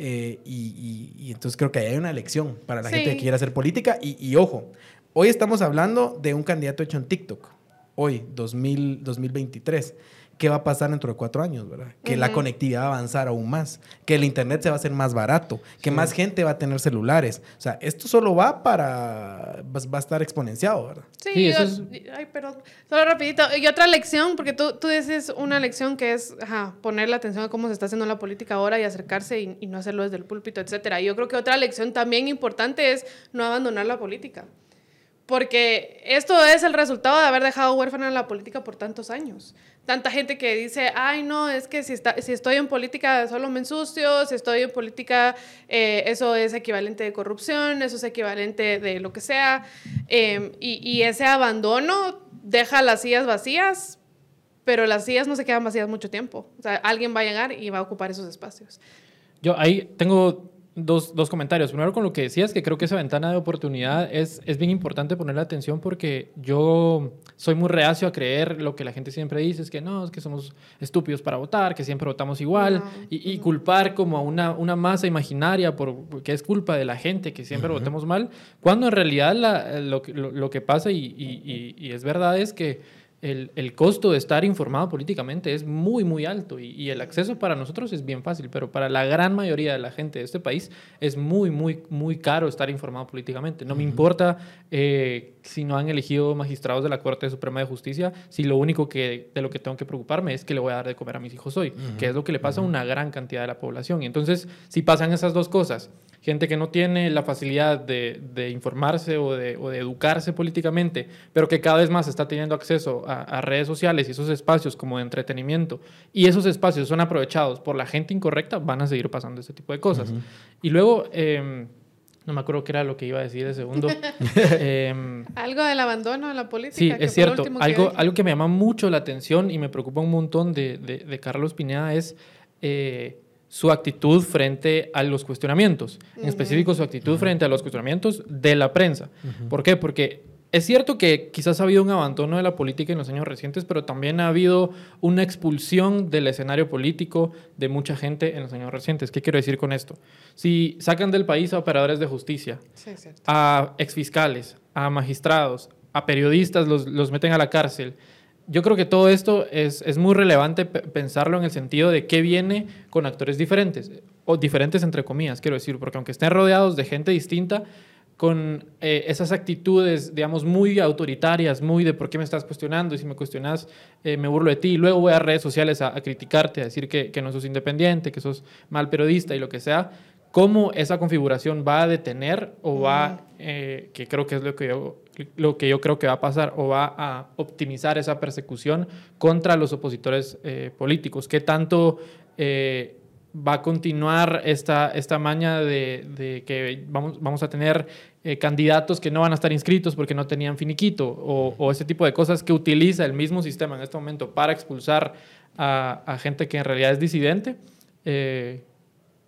Eh, y, entonces creo que hay una lección para la gente que quiere hacer política. Y, ojo, hoy estamos hablando de un candidato hecho en TikTok, hoy, 2000, 2023 qué va a pasar dentro de cuatro años, ¿verdad? Que la conectividad va a avanzar aún más, que el Internet se va a hacer más barato, que más gente va a tener celulares. O sea, esto solo va para... va, a estar exponenciado, ¿verdad? Sí, eso es... ay, perdón, solo rapidito. Y otra lección, porque tú, tú dices una lección que es ajá, poner la atención a cómo se está haciendo la política ahora y acercarse y, y no hacerlo desde el púlpito, etcétera. Yo creo que otra lección también importante es no abandonar la política. Porque esto es el resultado de haber dejado huérfana la política por tantos años tanta gente que dice, ay, no, es que si, está, si estoy en política solo me ensucio, si estoy en política eh, eso es equivalente de corrupción, eso es equivalente de lo que sea. Em, y, y, ese abandono deja las sillas vacías, pero las sillas no se quedan vacías mucho tiempo. O sea, alguien va a llegar y va a ocupar esos espacios. Yo ahí tengo dos, dos, comentarios. Primero, con lo que decías, que creo que esa ventana de oportunidad es, es bien importante ponerle atención porque yo soy muy reacio a creer lo que la gente siempre dice, es que no, es que somos estúpidos para votar, que siempre votamos igual, y, y, culpar como a una, una masa imaginaria por que es culpa de la gente que siempre votemos mal, cuando en realidad la, lo, lo, lo, que pasa y, y, y es verdad es que el, el, costo de estar informado políticamente es muy, muy alto y, y, el acceso para nosotros es bien fácil, pero para la gran mayoría de la gente de este país es muy, muy, muy caro estar informado políticamente. No me importa eh, si no han elegido magistrados de la Corte Suprema de Justicia, si lo único que, de lo que tengo que preocuparme es que le voy a dar de comer a mis hijos hoy, que es lo que le pasa a una gran cantidad de la población. Y entonces, si pasan esas dos cosas, gente que no tiene la facilidad de, de informarse o de, o de, educarse políticamente, pero que cada vez más está teniendo acceso a, redes sociales y esos espacios como de entretenimiento, y esos espacios son aprovechados por la gente incorrecta, van a seguir pasando ese tipo de cosas. Y luego... Em, no me acuerdo qué era lo que iba a decir de segundo. Em, algo del abandono de la política. Sí, es cierto. Algo, que algo que me llama mucho la atención y me preocupa un montón de, de, de Carlos Pineda es eh, su actitud frente a los cuestionamientos, en específico su actitud frente a los cuestionamientos de la prensa. ¿Por qué? Porque es cierto que quizás ha habido un abandono de la política en los años recientes, pero también ha habido una expulsión del escenario político de mucha gente en los años recientes. ¿Qué quiero decir con esto? Si sacan del país a operadores de justicia, a exfiscales, a magistrados, a periodistas, los, los meten a la cárcel, yo creo que todo esto es, es, muy relevante pensarlo en el sentido de qué viene con actores diferentes, o diferentes entre comillas, quiero decir, porque aunque estén rodeados de gente distinta, con eh, esas actitudes, digamos, muy autoritarias, muy de por qué me estás cuestionando y si me cuestionas eh, me burlo de ti y luego voy a redes sociales a, a criticarte, a decir que, que, no sos independiente, que sos mal periodista y lo que sea, cómo esa configuración va a detener o va, eh, que creo que es lo que, yo, lo que yo creo que va a pasar, o va a optimizar esa persecución contra los opositores eh, políticos. ¿Qué tanto eh, va a continuar esta, esta maña de, que vamos, vamos a tener candidatos que no van a estar inscritos porque no tenían finiquito o, ese tipo de cosas que utiliza el mismo sistema en este momento para expulsar a, gente que en realidad es disidente?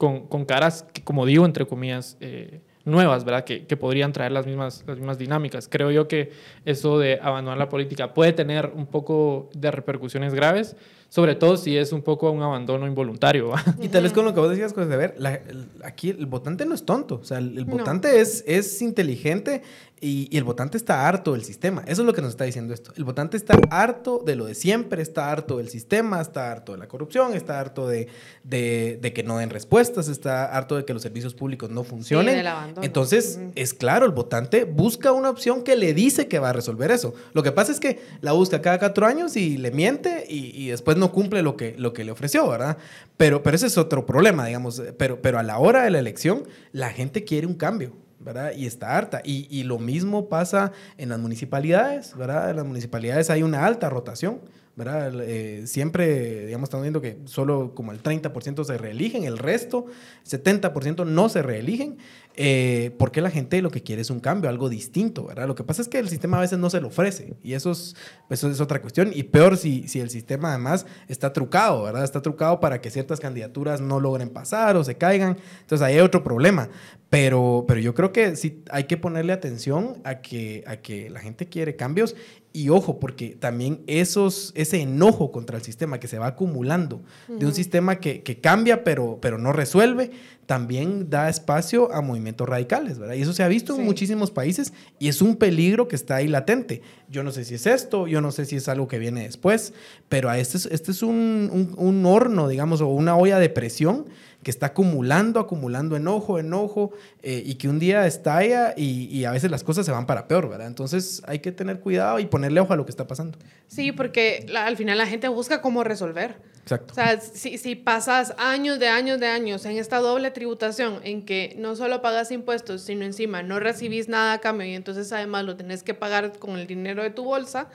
con, con caras, que, como digo, entre comillas, eh, nuevas, ¿verdad? Que, que, podrían traer las mismas, las mismas dinámicas. Creo yo que eso de abandonar la política puede tener un poco de repercusiones graves, sobre todo si es un poco un abandono involuntario. Y tal vez con lo que vos decías, pues, de ver, la, el, aquí el votante no es tonto, o sea, el, el votante no. es, es inteligente y, y, el votante está harto del sistema. Eso es lo que nos está diciendo esto. El votante está harto de lo de siempre, está harto del sistema, está harto de la corrupción, está harto de, de, de que no den respuestas, está harto de que los servicios públicos no funcionen. Sí, Entonces, uh -huh. es claro, el votante busca una opción que le dice que va a resolver eso. Lo que pasa es que la busca cada cuatro años y le miente y, y después no cumple lo que, lo que le ofreció, ¿verdad? Pero, pero ese es otro problema, digamos. Pero, pero a la hora de la elección, la gente quiere un cambio. ¿Verdad? Y está harta. Y, y, lo mismo pasa en las municipalidades, ¿verdad? En las municipalidades hay una alta rotación, ¿verdad? Eh, siempre, digamos, estamos viendo que solo como el 30% se reeligen, el resto, 70% no se reeligen, eh, porque la gente lo que quiere es un cambio, algo distinto, ¿verdad? Lo que pasa es que el sistema a veces no se lo ofrece, y eso es, eso es otra cuestión, y peor si, si el sistema además está trucado, ¿verdad? Está trucado para que ciertas candidaturas no logren pasar o se caigan, entonces ahí hay otro problema. Pero, pero yo creo que sí hay que ponerle atención a que, a que la gente quiere cambios y ojo, porque también esos, ese enojo contra el sistema que se va acumulando uh -huh. de un sistema que, que, cambia pero, pero no resuelve, también da espacio a movimientos radicales, ¿verdad? Y eso se ha visto sí. en muchísimos países y es un peligro que está ahí latente. Yo no sé si es esto, yo no sé si es algo que viene después, pero este es, este es un, un, un horno, digamos, o una olla de presión que está acumulando, acumulando enojo, enojo, eh, y que un día estalla y, y, a veces las cosas se van para peor, ¿verdad? Entonces hay que tener cuidado y ponerle ojo a lo que está pasando. Sí, porque la, al final la gente busca cómo resolver. Exacto. O sea, si, si, pasas años de años de años en esta doble tributación, en que no solo pagas impuestos, sino encima no recibís nada a cambio y entonces además lo tenés que pagar con el dinero de tu bolsa,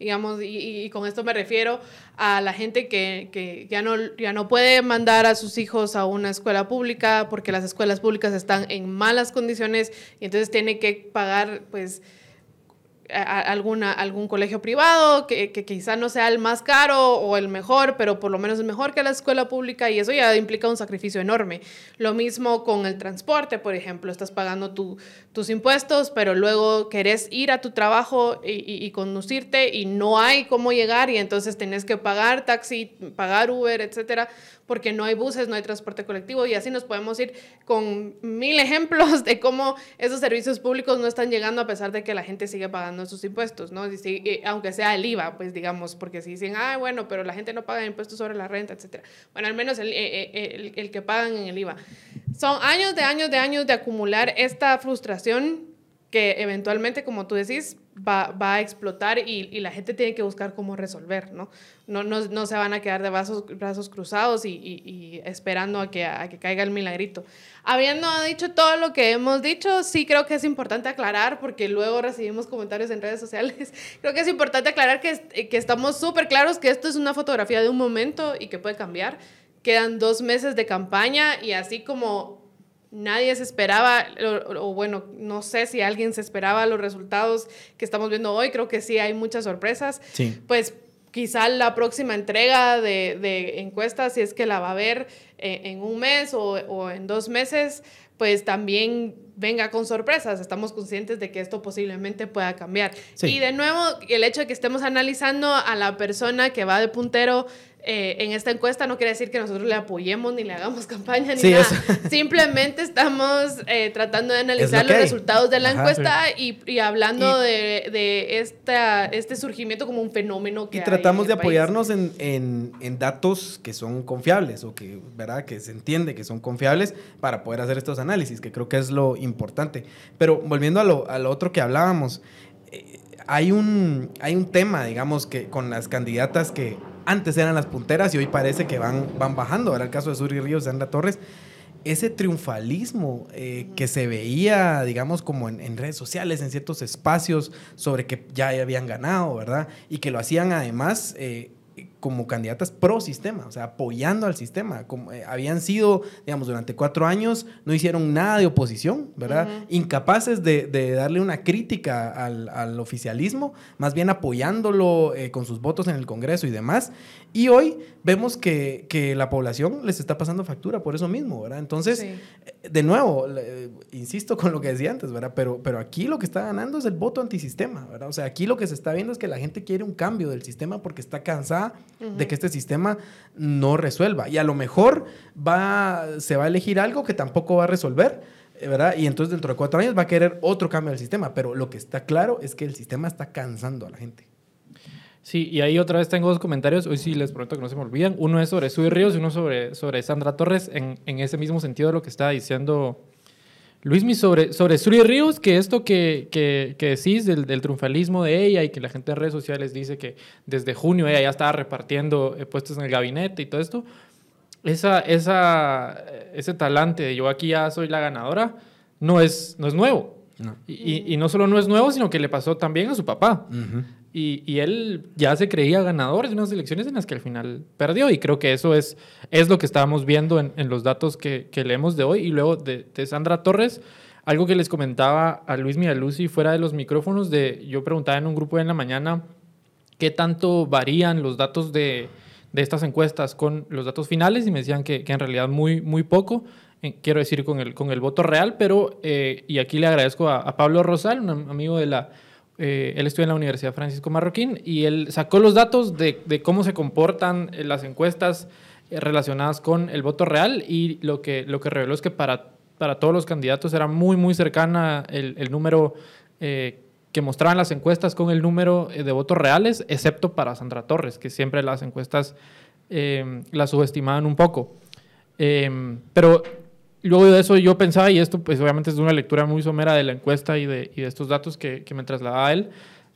digamos, y, y, con esto me refiero a la gente que, que, ya, no, ya no puede mandar a sus hijos a una escuela pública porque las escuelas públicas están en malas condiciones y entonces tiene que pagar, pues, alguna, algún colegio privado que, que, quizá no sea el más caro o el mejor, pero por lo menos es mejor que la escuela pública y eso ya implica un sacrificio enorme. Lo mismo con el transporte, por ejemplo, estás pagando tu, tus impuestos, pero luego querés ir a tu trabajo y, y, y, conducirte y no hay cómo llegar y entonces tenés que pagar taxi, pagar Uber, etcétera, porque no hay buses, no hay transporte colectivo y así nos podemos ir con mil ejemplos de cómo esos servicios públicos no están llegando a pesar de que la gente sigue pagando sus impuestos, ¿no? Y si, y, aunque sea el IVA, pues digamos, porque si dicen, ah, bueno, pero la gente no paga impuestos sobre la renta, etcétera. Bueno, al menos el, eh, eh, el, el que pagan en el IVA. Son años de años de años de acumular esta frustración que eventualmente, como tú decís, va, a explotar y, la gente tiene que buscar cómo resolver, ¿no? No, se van a quedar de brazos, cruzados y, esperando a que, a que caiga el milagrito. Habiendo dicho todo lo que hemos dicho, sí creo que es importante aclarar, porque luego recibimos comentarios en redes sociales, creo que es importante aclarar que, que estamos súper claros que esto es una fotografía de un momento y que puede cambiar. Quedan dos meses de campaña y así como nadie se esperaba, o, o, bueno, no sé si alguien se esperaba los resultados que estamos viendo hoy, creo que sí hay muchas sorpresas. Sí. Pues quizá la próxima entrega de, de, encuestas, si es que la va a ver eh, en un mes o, o en dos meses, pues también venga con sorpresas. Estamos conscientes de que esto posiblemente pueda cambiar. Sí. Y de nuevo, el hecho de que estemos analizando a la persona que va de puntero eh, en esta encuesta no quiere decir que nosotros le apoyemos ni le hagamos campaña ni sí, nada. Simplemente estamos eh, tratando de analizar los resultados de la Ajá, encuesta sí. y, y, hablando y, de, de esta, este surgimiento como un fenómeno que Y tratamos de apoyarnos en, en, en, datos que son confiables o que, ¿verdad? que se entiende que son confiables para poder hacer estos análisis, que creo que es lo importante. Pero volviendo a lo, a lo otro que hablábamos, eh, hay, un, hay un tema, digamos, que con las candidatas que antes eran las punteras y hoy parece que van, van bajando. Era el caso de Suri Ríos, Sandra Torres. ese triunfalismo eh, que se veía, digamos, como en, redes sociales, en ciertos espacios, sobre que ya habían ganado, ¿verdad? Y que lo hacían además eh, como candidatas pro sistema, o sea, apoyando al sistema. Como, eh, habían sido, digamos, durante cuatro años, no hicieron nada de oposición, ¿verdad? Incapaces de, darle una crítica al, oficialismo, más bien apoyándolo eh, con sus votos en el Congreso y demás. Y hoy vemos que, la población les está pasando factura por eso mismo, ¿verdad? Entonces, eh, de nuevo, insisto con lo que decía antes, ¿verdad? Pero, pero aquí lo que está ganando es el voto antisistema, ¿verdad? O sea, aquí lo que se está viendo es que la gente quiere un cambio del sistema porque está cansada de que este sistema no resuelva. Y a lo mejor va, se va a elegir algo que tampoco va a resolver, eh, ¿verdad? Y entonces dentro de cuatro años va a querer otro cambio del sistema. Pero lo que está claro es que el sistema está cansando a la gente. Sí, y ahí otra vez tengo dos comentarios. Hoy sí les prometo que no se me olvidan. Uno es sobre Sui Ríos y uno sobre, sobre Sandra Torres, en, en ese mismo sentido de lo que estaba diciendo Luismi, sobre, sobre Suri Ríos, que esto que, que, que decís del, del, triunfalismo de ella y que la gente en redes sociales dice que desde junio ella ya estaba repartiendo eh, puestos en el gabinete y todo esto, esa, esa, ese talante de yo aquí ya soy la ganadora no es, no es nuevo. Y, y, no solo no es nuevo, sino que le pasó también a su papá. Y, él ya se creía ganador de unas elecciones en las que al final perdió. Y creo que eso es, es lo que estábamos viendo en, en los datos que, que, leemos de hoy. Y luego de, de, Sandra Torres, algo que les comentaba a Luis Lucy fuera de los micrófonos, de, yo preguntaba en un grupo en la mañana qué tanto varían los datos de, de estas encuestas con los datos finales y me decían que, que en realidad muy, muy poco quiero decir, con el, con el voto real, pero, eh, y aquí le agradezco a, a, Pablo Rosal, un amigo de la, eh, él estudia en la Universidad Francisco Marroquín y él sacó los datos de, cómo se comportan eh, las encuestas eh, relacionadas con el voto real y lo que, lo que reveló es que para, para todos los candidatos era muy, muy cercana el, el número que mostraban las encuestas con el número de votos reales, excepto para Sandra Torres, que siempre las encuestas la subestimaban un poco. pero luego de eso yo pensaba, y esto pues obviamente es una lectura muy somera de la encuesta y de, y de estos datos que, que, me trasladaba él,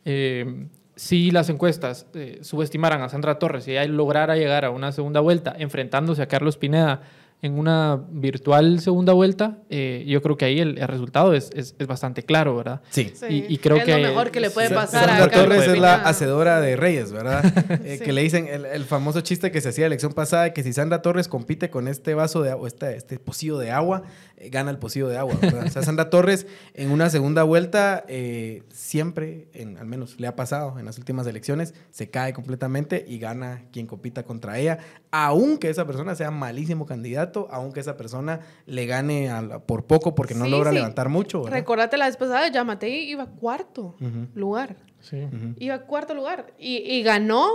eh, si las encuestas eh, subestimaran a Sandra Torres y ella lograra llegar a una segunda vuelta enfrentándose a Carlos Pineda en una virtual segunda vuelta, eh, yo creo que ahí el, el resultado es, es, es, bastante claro, ¿verdad? Sí. Y, y, creo es que... lo mejor que le puede pasar Sandra a Torres es la hacedora de Reyes, ¿verdad? eh, sí. Que le dicen el, el, famoso chiste que se hacía la elección pasada, que si Sandra Torres compite con este vaso de agua, este, este pocillo de agua, eh, gana el pocillo de agua, ¿verdad? O sea, Sandra Torres en una segunda vuelta eh, siempre, en, al menos le ha pasado en las últimas elecciones, se cae completamente y gana quien compita contra ella, aunque esa persona sea malísimo candidato, aunque esa persona le gane a, por poco porque no sí, logra sí. levantar mucho. ¿verdad? Recordate la vez pasada, Yamatei iba cuarto uh -huh. lugar. Sí. Uh -huh. Iba cuarto lugar y, y, ganó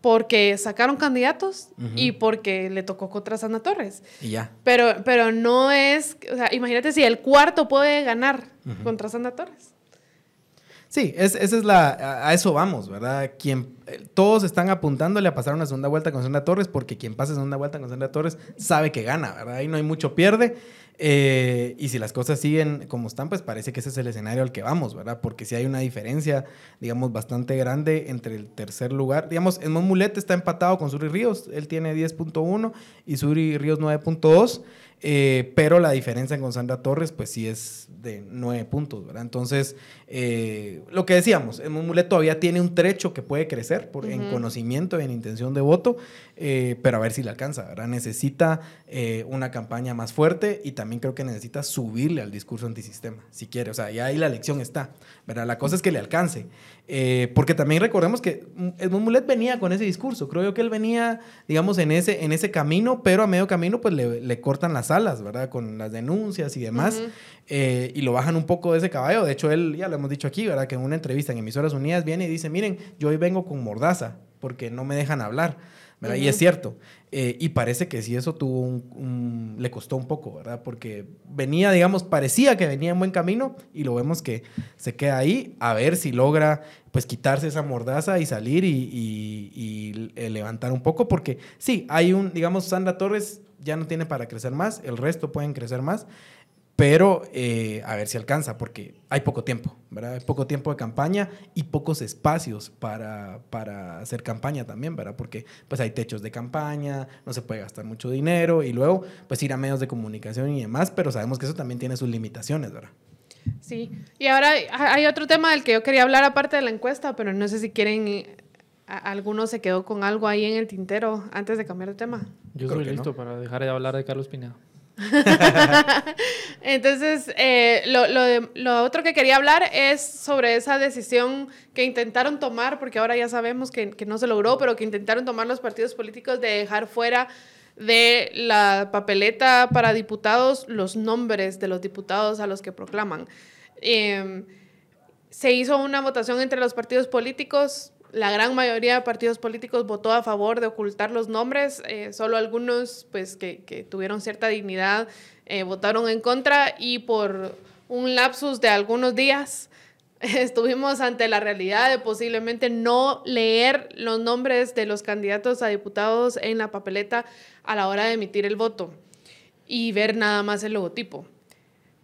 porque sacaron candidatos uh -huh. y porque le tocó contra Sandra Torres. Y ya. Pero, pero no es, o sea, imagínate si el cuarto puede ganar contra Sandra Torres. Sí, es, esa es la, a, eso vamos, ¿verdad? Quien, eh, todos están apuntándole a pasar una segunda vuelta con Sandra Torres porque quien pase segunda vuelta con Sandra Torres sabe que gana, ¿verdad? Ahí no hay mucho pierde. Eh, y si las cosas siguen como están, pues parece que ese es el escenario al que vamos, ¿verdad? Porque si hay una diferencia, digamos, bastante grande entre el tercer lugar. Digamos, Edmond Mulet está empatado con Suri Ríos, él tiene 10.1 y Suri Ríos 9.2. Eh, pero la diferencia con Sandra Torres, pues sí es de nueve puntos, ¿verdad? Entonces, eh, lo que decíamos, el Mulet todavía tiene un trecho que puede crecer por, uh -huh. en conocimiento y en intención de voto, eh, pero a ver si le alcanza, ¿verdad? Necesita eh, una campaña más fuerte y también creo que necesita subirle al discurso antisistema, si quiere. O sea, ya ahí la elección está, ¿verdad? La cosa es que le alcance. Eh, porque también recordemos que Edmund Mulet venía con ese discurso. Creo yo que él venía, digamos, en ese, en ese camino, pero a medio camino, pues le, le cortan las alas, ¿verdad? Con las denuncias y demás. Uh -huh. eh, y lo bajan un poco de ese caballo. De hecho, él, ya lo hemos dicho aquí, ¿verdad? Que en una entrevista en Emisoras Unidas viene y dice: Miren, yo hoy vengo con mordaza porque no me dejan hablar. Uh -huh. Y es cierto. Eh, y parece que sí, eso tuvo un, un, le costó un poco, ¿verdad? Porque venía, digamos, parecía que venía en buen camino y lo vemos que se queda ahí a ver si logra, pues, quitarse esa mordaza y salir y, y, y eh, levantar un poco. Porque sí, hay un, digamos, Sandra Torres ya no tiene para crecer más, el resto pueden crecer más pero eh, a ver si alcanza, porque hay poco tiempo, ¿verdad? Hay poco tiempo de campaña y pocos espacios para, para, hacer campaña también, ¿verdad? Porque pues hay techos de campaña, no se puede gastar mucho dinero y luego pues ir a medios de comunicación y demás, pero sabemos que eso también tiene sus limitaciones, ¿verdad? Sí, y ahora hay otro tema del que yo quería hablar aparte de la encuesta, pero no sé si quieren, alguno se quedó con algo ahí en el tintero antes de cambiar de tema. Yo estoy listo para dejar de hablar de Carlos Pineda. Entonces, eh, lo, otro que quería hablar es sobre esa decisión que intentaron tomar, porque ahora ya sabemos que, que, no se logró, pero que intentaron tomar los partidos políticos de dejar fuera de la papeleta para diputados los nombres de los diputados a los que proclaman. Em, se hizo una votación entre los partidos políticos, la gran mayoría de partidos políticos votó a favor de ocultar los nombres, eh, solo algunos pues, que, tuvieron cierta dignidad eh, votaron en contra y por un lapsus de algunos días estuvimos ante la realidad de posiblemente no leer los nombres de los candidatos a diputados en la papeleta a la hora de emitir el voto y ver nada más el logotipo.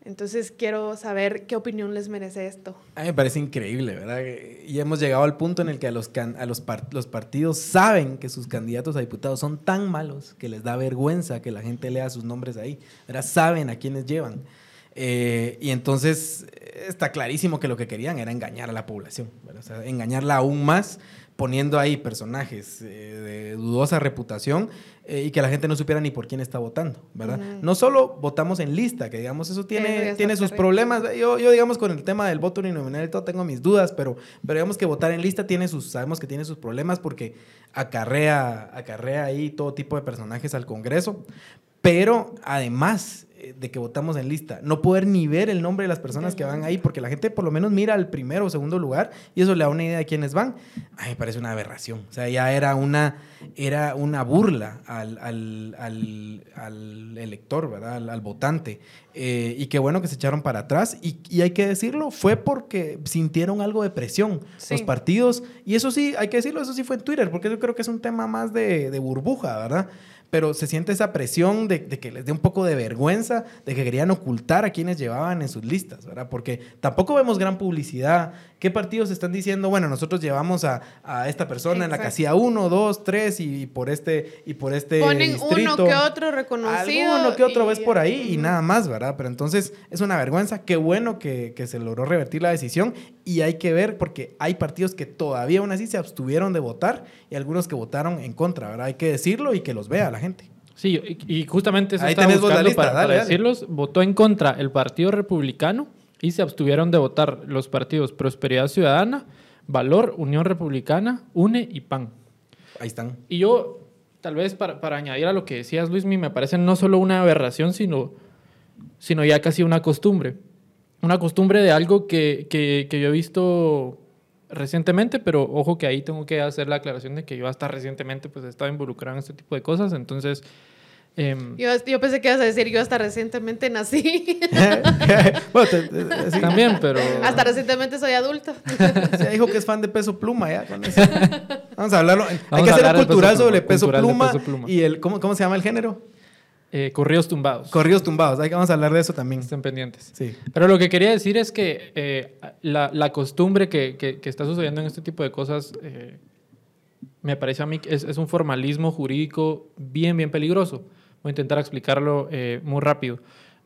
Entonces quiero saber qué opinión les merece esto. A mí me parece increíble, ¿verdad? Y hemos llegado al punto en el que a los, a los, los partidos saben que sus candidatos a diputados son tan malos que les da vergüenza que la gente lea sus nombres ahí, ¿verdad? Saben a quiénes llevan. Eh, y entonces está clarísimo que lo que querían era engañar a la población. O sea, engañarla aún más poniendo ahí personajes eh, de dudosa reputación eh, y que la gente no supiera ni por quién está votando, ¿verdad? No solo votamos en lista, que digamos eso tiene, tiene sus problemas. Yo, yo, digamos, con el tema del voto uninominal y todo tengo mis dudas, pero, pero digamos que votar en lista tiene sus, sabemos que tiene sus problemas porque acarrea, acarrea ahí todo tipo de personajes al Congreso. Pero además de que votamos en lista, no poder ni ver el nombre de las personas que van ahí, porque la gente por lo menos mira al primero o segundo lugar y eso le da una idea de quiénes van. Ay, me parece una aberración. O sea, ya era una, era una burla al, al, al, elector, ¿verdad? Al, votante. Eh, y qué bueno que se echaron para atrás. Y, y, hay que decirlo, fue porque sintieron algo de presión los partidos. Y eso sí, hay que decirlo, eso sí fue en Twitter, porque yo creo que es un tema más de, de burbuja, ¿verdad? Pero se siente esa presión de, que les dé un poco de vergüenza, de que querían ocultar a quienes llevaban en sus listas, ¿verdad? Porque tampoco vemos gran publicidad. ¿Qué partidos están diciendo, bueno, nosotros llevamos a, esta persona en la casilla 1, 2, 3 y, por este y por este Ponen uno que otro reconocido. Uno que otro ves por ahí y nada más, ¿verdad? Pero entonces es una vergüenza. Qué bueno que, que se logró revertir la decisión y hay que ver porque hay partidos que todavía aún así se abstuvieron de votar y algunos que votaron en contra, ¿verdad? Hay que decirlo y que los vea la gente. Sí, y, justamente eso Ahí tenés buscando la lista, para, dale, decirlos. Votó en contra el Partido Republicano y se abstuvieron de votar los partidos Prosperidad Ciudadana, Valor, Unión Republicana, UNE y PAN. Ahí están. Y yo, tal vez para, para añadir a lo que decías, Luis, me parece no solo una aberración, sino, sino ya casi una costumbre una costumbre de algo que, que, que, yo he visto recientemente, pero ojo que ahí tengo que hacer la aclaración de que yo hasta recientemente pues he estado involucrado en este tipo de cosas, entonces... Eh, yo, yo, pensé que ibas a decir, yo hasta recientemente nací. bueno, También, pero... Hasta recientemente soy adulto. Se dijo que es fan de Peso Pluma, ya. Con eso. Vamos a hablarlo. Hay que hacer un cultural sobre peso pluma, peso pluma, y el... ¿cómo, ¿Cómo se llama el género? Eh, corridos tumbados. Corridos tumbados, que vamos a hablar de eso también. Estén pendientes. Sí. Pero lo que quería decir es que eh, la, la, costumbre que, que, que, está sucediendo en este tipo de cosas, eh, me parece a mí que es, es, un formalismo jurídico bien, bien peligroso. Voy a intentar explicarlo muy rápido.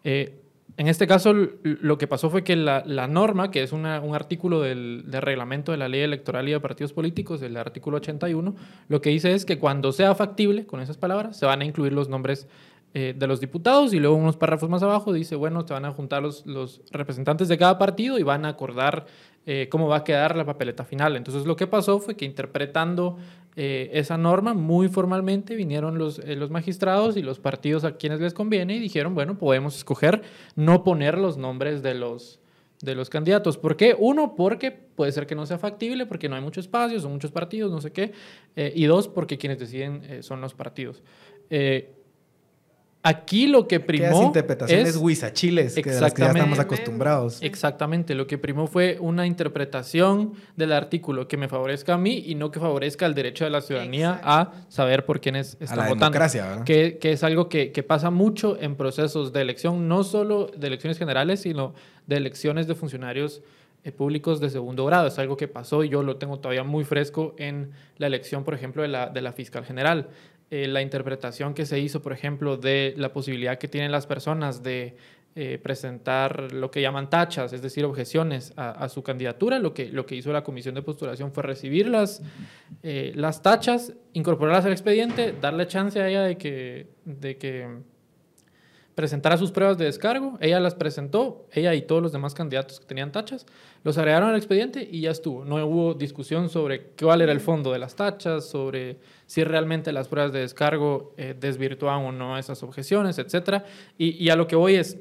en este caso, lo que pasó fue que la, la norma, que es una, un artículo del, del, reglamento de la ley electoral y de partidos políticos, el artículo 81, lo que dice es que cuando sea factible, con esas palabras, se van a incluir los nombres eh, de los diputados y luego unos párrafos más abajo dice, bueno, se van a juntar los, los representantes de cada partido y van a acordar eh, cómo va a quedar la papeleta final. Entonces lo que pasó fue que interpretando eh, esa norma muy formalmente vinieron los, los magistrados y los partidos a quienes les conviene y dijeron, bueno, podemos escoger no poner los nombres de los, de los candidatos. ¿Por qué? Uno, porque puede ser que no sea factible, porque no hay mucho espacio, son muchos partidos, no sé qué. y dos, porque quienes deciden son los partidos. Aquí lo que primó. Interpretaciones huizachiles que de las que ya estamos acostumbrados. Exactamente. Lo que primó fue una interpretación del artículo que me favorezca a mí y no que favorezca el derecho de la ciudadanía a saber por quiénes están a la votando. Democracia, ¿verdad? Que, que es algo que, que pasa mucho en procesos de elección, no solo de elecciones generales, sino de elecciones de funcionarios eh, públicos de segundo grado. Es algo que pasó y yo lo tengo todavía muy fresco en la elección, por ejemplo, de la, de la fiscal general. Eh, la interpretación que se hizo, por ejemplo, de la posibilidad que tienen las personas de eh, presentar lo que llaman tachas, es decir, objeciones a, su candidatura. Lo que, lo que hizo la comisión de postulación fue recibir las, eh, las tachas, incorporarlas al expediente, darle chance a ella de que, de que presentara sus pruebas de descargo. Ella las presentó, ella y todos los demás candidatos que tenían tachas, los agregaron al expediente y ya estuvo. No hubo discusión sobre cuál era el fondo de las tachas, sobre si realmente las pruebas de descargo eh, desvirtúan o no esas objeciones, etc. Y, a lo que voy es,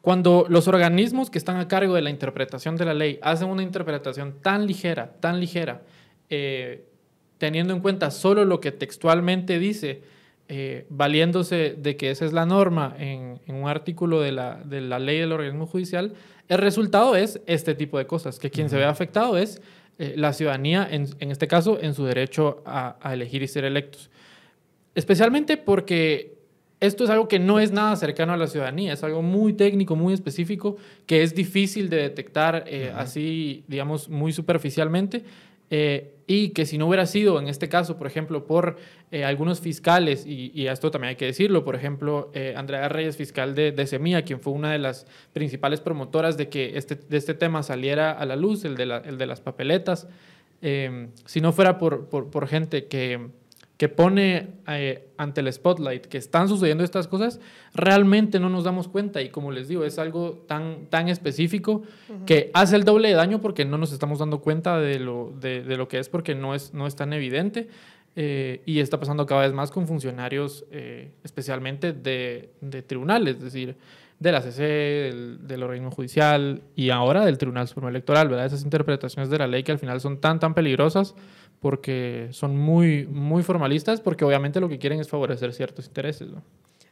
cuando los organismos que están a cargo de la interpretación de la ley hacen una interpretación tan ligera, tan ligera, eh, teniendo en cuenta solo lo que textualmente dice, eh, valiéndose de que esa es la norma en, un artículo de la, de la, ley del organismo judicial, el resultado es este tipo de cosas, que quien se ve afectado es eh, la ciudadanía, en, en, este caso, en su derecho a, a, elegir y ser electos. Especialmente porque esto es algo que no es nada cercano a la ciudadanía, es algo muy técnico, muy específico, que es difícil de detectar eh, así, digamos, muy superficialmente. Eh, y que si no hubiera sido, en este caso, por ejemplo, por eh, algunos fiscales, y, y, esto también hay que decirlo, por ejemplo, eh, Andrea Reyes, fiscal de, de, Semilla, quien fue una de las principales promotoras de que este, de este tema saliera a la luz, el de, la, el de las papeletas, si no fuera por, por gente que que pone eh, ante el spotlight que están sucediendo estas cosas, realmente no nos damos cuenta. Y como les digo, es algo tan, tan específico que hace el doble de daño porque no nos estamos dando cuenta de lo, de, de lo que es porque no es, no es tan evidente. Eh, y está pasando cada vez más con funcionarios, eh, especialmente de, de, tribunales, es decir, de la CC, del, del, organismo judicial y ahora del Tribunal Supremo Electoral, ¿verdad? Esas interpretaciones de la ley que al final son tan, tan peligrosas porque son muy, muy formalistas, porque obviamente lo que quieren es favorecer ciertos intereses. ¿no?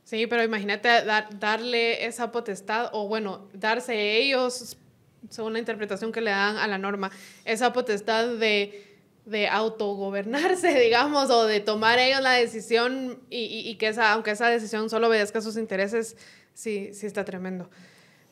Sí, pero imagínate darle esa potestad, o bueno, darse ellos, según la interpretación que le dan a la norma, esa potestad de, de autogobernarse, digamos, o de tomar ellos la decisión y, y, que esa, aunque esa decisión solo obedezca sus intereses, sí, sí está tremendo.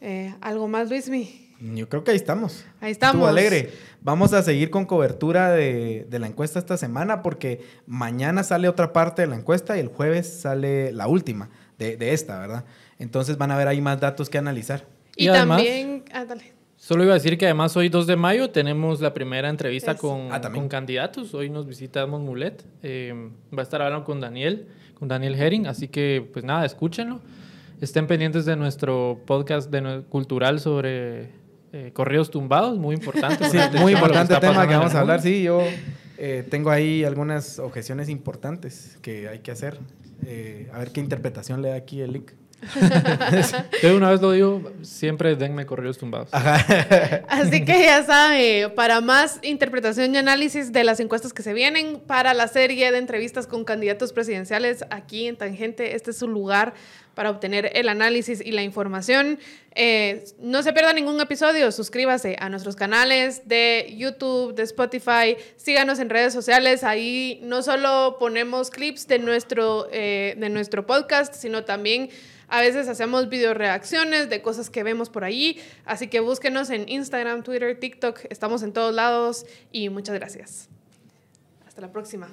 Eh, ¿Algo más, Luismi? Yo creo que ahí estamos. Ahí estamos. Estuvo alegre. Vamos a seguir con cobertura de, de, la encuesta esta semana porque mañana sale otra parte de la encuesta y el jueves sale la última de, de esta, ¿verdad? Entonces van a ver ahí más datos que analizar. Y, también... Ah, dale. Solo iba a decir que además hoy 2 de mayo tenemos la primera entrevista con, ah, con, candidatos. Hoy nos visitamos Mulet. Eh, va a estar hablando con Daniel, con Daniel Herring. Así que, pues nada, escúchenlo. Estén pendientes de nuestro podcast de, cultural sobre eh, correos tumbados, muy importante. Sí, muy importante tema que vamos a hablar. Sí, yo eh, tengo ahí algunas objeciones importantes que hay que hacer. Eh, a ver qué interpretación le da aquí el link. Yo una vez lo digo, siempre denme correos tumbados. Así que ya sabe, para más interpretación y análisis de las encuestas que se vienen, para la serie de entrevistas con candidatos presidenciales aquí en Tangente, este es su lugar para obtener el análisis y la información. Eh, no se pierda ningún episodio, suscríbase a nuestros canales de YouTube, de Spotify, síganos en redes sociales, ahí no solo ponemos clips de nuestro, eh, de nuestro podcast, sino también a veces hacemos video reacciones de cosas que vemos por ahí, así que búsquenos en Instagram, Twitter, TikTok, estamos en todos lados y muchas gracias. Hasta la próxima.